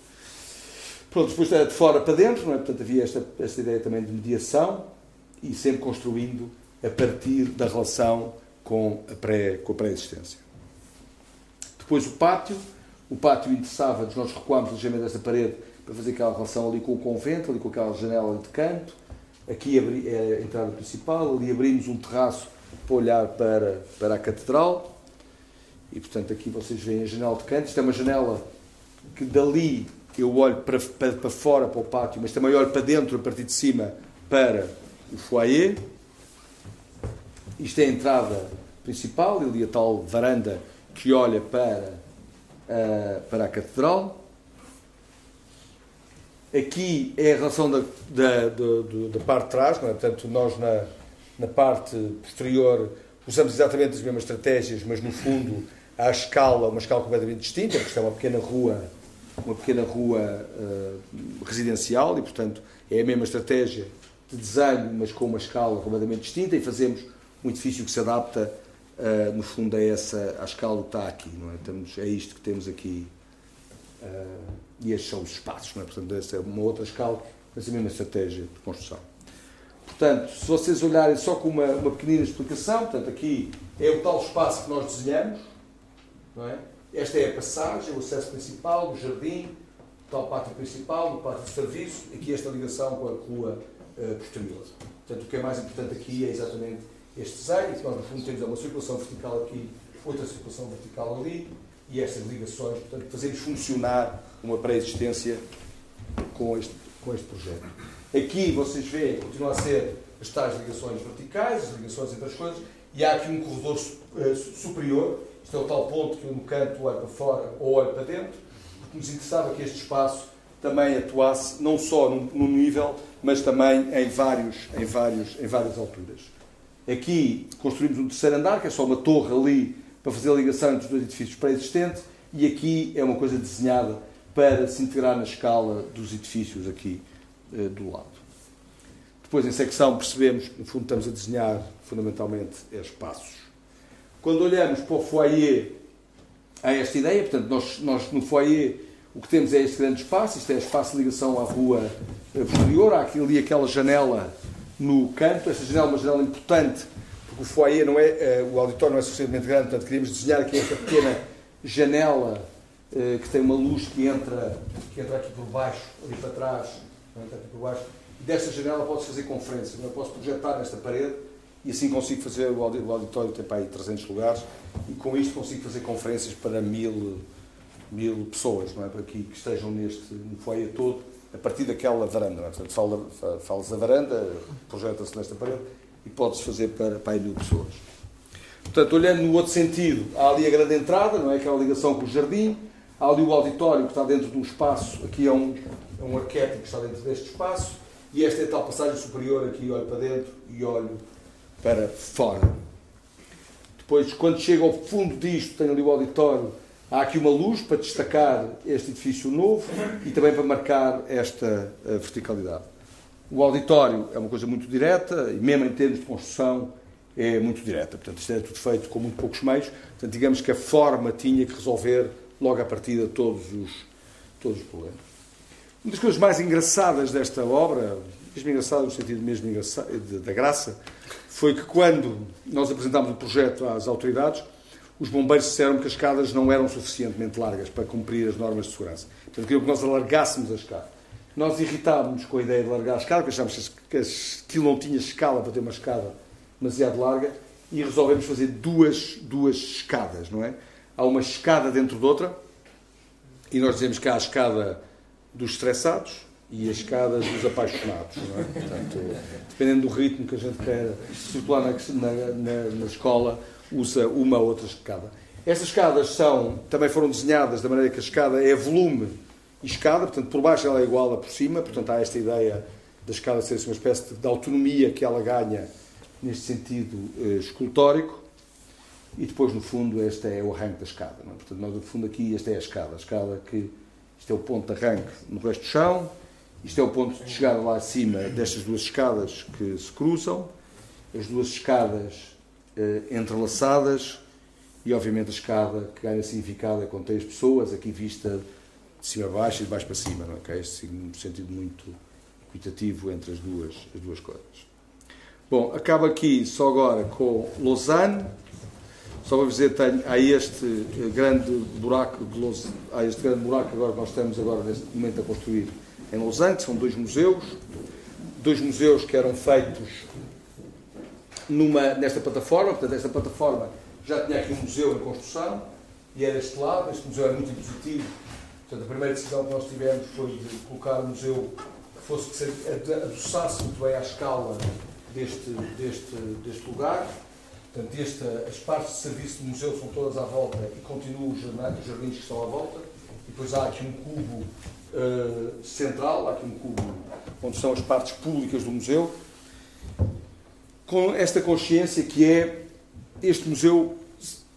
Speaker 3: Pronto, depois era de fora para dentro, não é? portanto havia esta, esta ideia também de mediação e sempre construindo a partir da relação com a pré-existência. Pré depois o pátio, o pátio interessava-nos, nós recuámos ligeiramente esta parede para fazer aquela relação ali com o convento, ali com aquela janela de canto, aqui é a entrada principal, ali abrimos um terraço para olhar para, para a catedral. E portanto aqui vocês veem a janela de canto. Isto é uma janela que dali eu olho para, para, para fora, para o pátio, mas também olho para dentro, a partir de cima, para o foyer. Isto é a entrada principal, ali a tal varanda que olha para, uh, para a catedral. Aqui é a relação da, da, da, da parte de trás, não é? portanto, nós na, na parte posterior usamos exatamente as mesmas estratégias, mas no fundo à escala, uma escala completamente distinta, porque isto é uma pequena rua, uma pequena rua uh, residencial e, portanto, é a mesma estratégia de desenho, mas com uma escala completamente distinta e fazemos um edifício que se adapta, uh, no fundo, a essa, à escala que está aqui, não é? Estamos, é isto que temos aqui uh, e estes são os espaços, não é? Portanto, essa é uma outra escala, mas a mesma estratégia de construção. Portanto, se vocês olharem só com uma, uma pequenina explicação, portanto, aqui é o tal espaço que nós desenhamos, não é? Esta é a passagem, o acesso principal, o jardim, o tal pátio principal, o pátio de serviço, aqui esta ligação com a rua uh, posterior. Portanto, o que é mais importante aqui é exatamente este desenho, nós, no fundo, temos uma circulação vertical aqui, outra circulação vertical ali, e estas ligações, portanto, fazemos funcionar uma pré-existência com este, com este projeto. Aqui vocês veem, continua a ser as tais ligações verticais, as ligações entre as coisas, e há aqui um corredor uh, superior, isto é o tal ponto que eu no canto olho para fora ou olho para dentro, porque nos interessava que este espaço também atuasse não só num nível, mas também em, vários, em, vários, em várias alturas. Aqui construímos um terceiro andar, que é só uma torre ali para fazer a ligação entre os dois edifícios pré-existentes, e aqui é uma coisa desenhada para se integrar na escala dos edifícios aqui eh, do lado. Depois, em secção, percebemos que, no fundo, estamos a desenhar fundamentalmente espaços. Quando olhamos para o foyer, há esta ideia, portanto, nós, nós no foyer o que temos é este grande espaço, isto é espaço de ligação à rua eh, posterior, há aqui ali aquela janela no canto, esta janela é uma janela importante, porque o foyer não é, uh, o auditório não é suficientemente grande, portanto queríamos desenhar aqui esta pequena janela uh, que tem uma luz que entra, que entra aqui por baixo, ali para trás, entra aqui por baixo, e desta janela posso fazer conferências, eu posso projetar nesta parede e assim consigo fazer, o auditório tem para aí 300 lugares, e com isto consigo fazer conferências para mil, mil pessoas, não é? Para que, que estejam neste, no foyer todo, a partir daquela varanda. É? Portanto, fala, falas da varanda, projeta-se nesta parede, e podes fazer para, para aí mil pessoas. Portanto, olhando no outro sentido, há ali a grande entrada, não é? Aquela ligação com o jardim, há ali o auditório que está dentro de um espaço, aqui é um, é um arquétipo que está dentro deste espaço, e esta é a tal passagem superior, aqui olho para dentro e olho para fora. Depois, quando chega ao fundo disto, tem ali o auditório, há aqui uma luz para destacar este edifício novo e também para marcar esta eh, verticalidade. O auditório é uma coisa muito direta, e mesmo em termos de construção, é muito direta. Portanto, isto é tudo feito com muito poucos meios. Portanto, digamos que a forma tinha que resolver logo à partida todos os, todos os problemas. Uma das coisas mais engraçadas desta obra, mesmo engraçada no sentido mesmo da graça, foi que quando nós apresentámos o projeto às autoridades, os bombeiros disseram que as escadas não eram suficientemente largas para cumprir as normas de segurança. Portanto, queriam que nós alargássemos a escada. Nós irritávamos com a ideia de largar a escada, porque achámos que aquilo não tinha escala para ter uma escada demasiado larga, e resolvemos fazer duas, duas escadas, não é? Há uma escada dentro de outra, e nós dizemos que há a escada dos estressados e a escada dos apaixonados, não é? Portanto, dependendo do ritmo que a gente quer circular na, na, na escola, usa uma ou outra escada. Estas escadas são, também foram desenhadas da maneira que a escada é volume e escada, portanto, por baixo ela é igual a por cima, portanto, há esta ideia da escada ser uma espécie de autonomia que ela ganha neste sentido eh, escultórico. E depois, no fundo, este é o arranque da escada. É? Portanto, nós, no fundo, aqui, esta é a escada. A escada que, este é o ponto de arranque no resto do chão, isto é o ponto de chegada lá acima destas duas escadas que se cruzam, as duas escadas entrelaçadas e, obviamente, a escada que ganha significado é com três pessoas, aqui vista de cima a baixo e de baixo para cima, não é? Que é este sentido muito equitativo entre as duas, as duas coisas. Bom, acaba aqui só agora com Lausanne. Só para dizer, tenho, há este eh, grande buraco de Lausanne, há este grande buraco agora que nós estamos agora neste momento a construir em Lausanne, que são dois museus, dois museus que eram feitos numa, nesta plataforma, portanto esta plataforma já tinha aqui um museu em construção e era este lado, este museu é muito positivo Portanto, a primeira decisão que nós tivemos foi de colocar o museu que fosse que se adoçasse muito bem à escala deste, deste, deste lugar. Portanto, esta, as partes de serviço do museu são todas à volta e continuam os jardins que estão à volta. E depois há aqui um cubo uh, central, há aqui um cubo onde são as partes públicas do museu, com esta consciência que é este museu,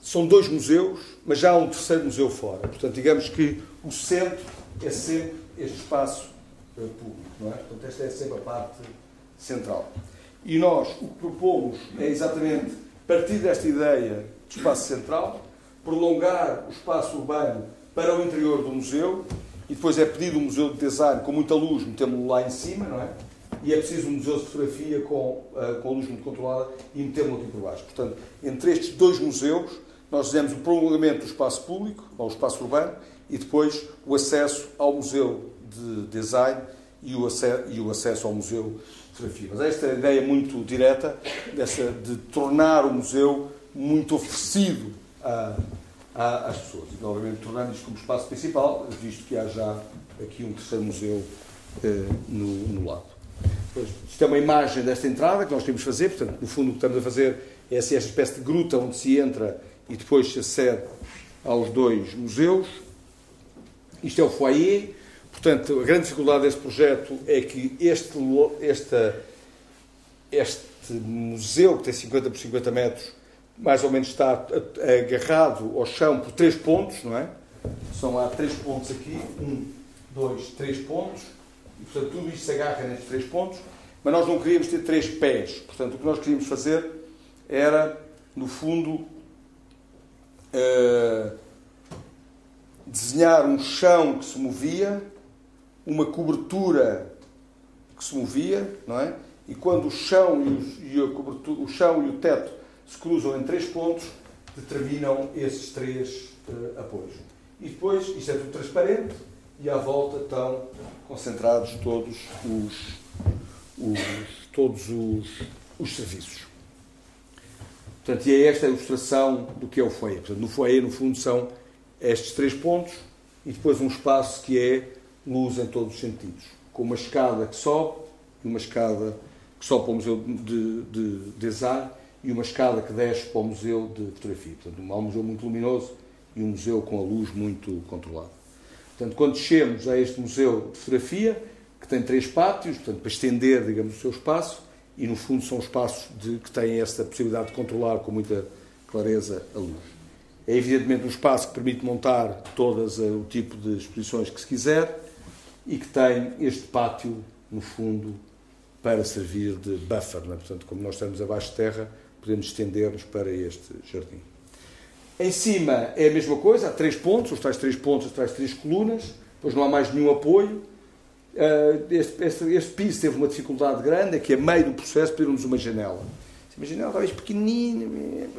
Speaker 3: são dois museus, mas já há um terceiro museu fora. Portanto, digamos que o centro é sempre este espaço uh, público, não é? Portanto, esta é sempre a parte central. E nós o que propomos é exatamente partir desta ideia de espaço central, prolongar o espaço urbano para o interior do museu, e depois é pedido um museu de design com muita luz, metemos-lo lá em cima, não é? E é preciso um museu de fotografia com, uh, com a luz muito controlada e metemos-lo aqui por baixo. Portanto, entre estes dois museus, nós fizemos o prolongamento do espaço público, ou espaço urbano, e depois o acesso ao Museu de Design e o, acesso, e o acesso ao Museu de Fotografia. Mas esta é a ideia muito direta dessa, de tornar o museu muito oferecido a, a, às pessoas. E, obviamente, tornando isto como espaço principal, visto que há já aqui um terceiro museu eh, no, no lado. Pois, isto é uma imagem desta entrada que nós queremos fazer, portanto, no fundo, o que estamos a fazer é assim, esta espécie de gruta onde se entra e depois se acede aos dois museus. Isto é o foyer. Portanto, a grande dificuldade deste projeto é que este, este, este museu, que tem 50 por 50 metros, mais ou menos está agarrado ao chão por três pontos, não é? São lá três pontos aqui, um, dois, três pontos, e portanto tudo isto se agarra nestes três pontos, mas nós não queríamos ter três pés, portanto o que nós queríamos fazer era, no fundo, uh, desenhar um chão que se movia, uma cobertura que se movia, não é? E quando o chão e, e a cobertura, o chão e o teto se cruzam em três pontos, determinam esses três uh, apoios. E depois, isto é tudo transparente, e à volta estão concentrados todos os, os todos os, os serviços. Portanto, e é esta a ilustração do que é o foyer. Portanto, no foyer, no fundo, são estes três pontos e depois um espaço que é luz em todos os sentidos, com uma escada que sobe e uma escada que sobe para o Museu de, de, de e uma escada que desce para o Museu de Fotografia. Portanto, um museu muito luminoso e um museu com a luz muito controlada. Portanto, quando descemos a este Museu de Fotografia, que tem três pátios, portanto, para estender, digamos, o seu espaço, e no fundo são espaços de, que têm esta possibilidade de controlar com muita clareza a luz. É evidentemente um espaço que permite montar todas o tipo de exposições que se quiser e que tem este pátio, no fundo, para servir de buffer. Né? Portanto, como nós estamos abaixo de terra, podemos estender-nos para este jardim. Em cima é a mesma coisa, há três pontos, os tais três pontos, as tais três colunas, depois não há mais nenhum apoio. Ah, este, este, este piso teve uma dificuldade grande, é que a meio do processo pediram-nos uma janela. Uma janela talvez pequenina,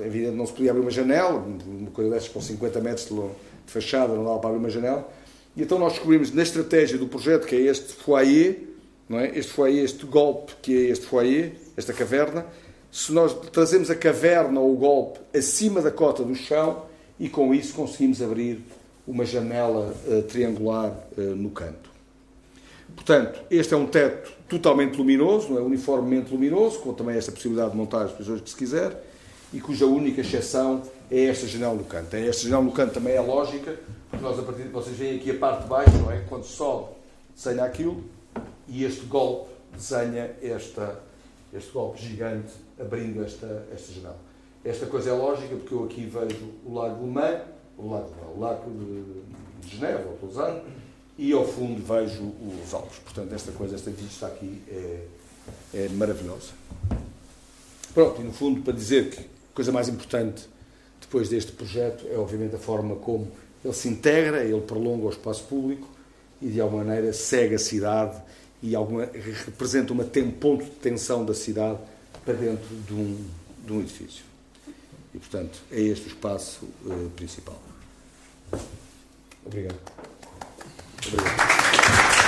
Speaker 3: é evidente não se podia abrir uma janela, uma coisa dessas com 50 metros de, de fachada, não dava para abrir uma janela. E então nós descobrimos na estratégia do projeto, que é este foyer, não é? este foyer, este golpe, que é este foyer, esta caverna, se nós trazemos a caverna ou o golpe acima da cota do chão e com isso conseguimos abrir uma janela uh, triangular uh, no canto. Portanto, este é um teto totalmente luminoso, não é uniformemente luminoso, com também esta possibilidade de montar as posições que se quiser, e cuja única exceção é esta janela no canto. É esta janela no canto também é lógica, porque nós, a partir de vocês veem aqui a parte de baixo, não é? Quando sobe, desenha aquilo, e este golpe desenha esta, este golpe gigante abrindo esta, esta janela. Esta coisa é lógica porque eu aqui vejo o Lago Le Mans, o Lago, o lago de, de Genebra, ou Lausanne, e ao fundo vejo os Alpes. Portanto, esta coisa, esta vista aqui é, é maravilhosa. Pronto, e no fundo, para dizer que a coisa mais importante depois deste projeto é, obviamente, a forma como ele se integra, ele prolonga o espaço público e, de alguma maneira, segue a cidade e alguma, representa uma, um ponto de tensão da cidade para dentro de um, de um edifício. E, portanto, é este o espaço uh, principal. Obrigado. Obrigado.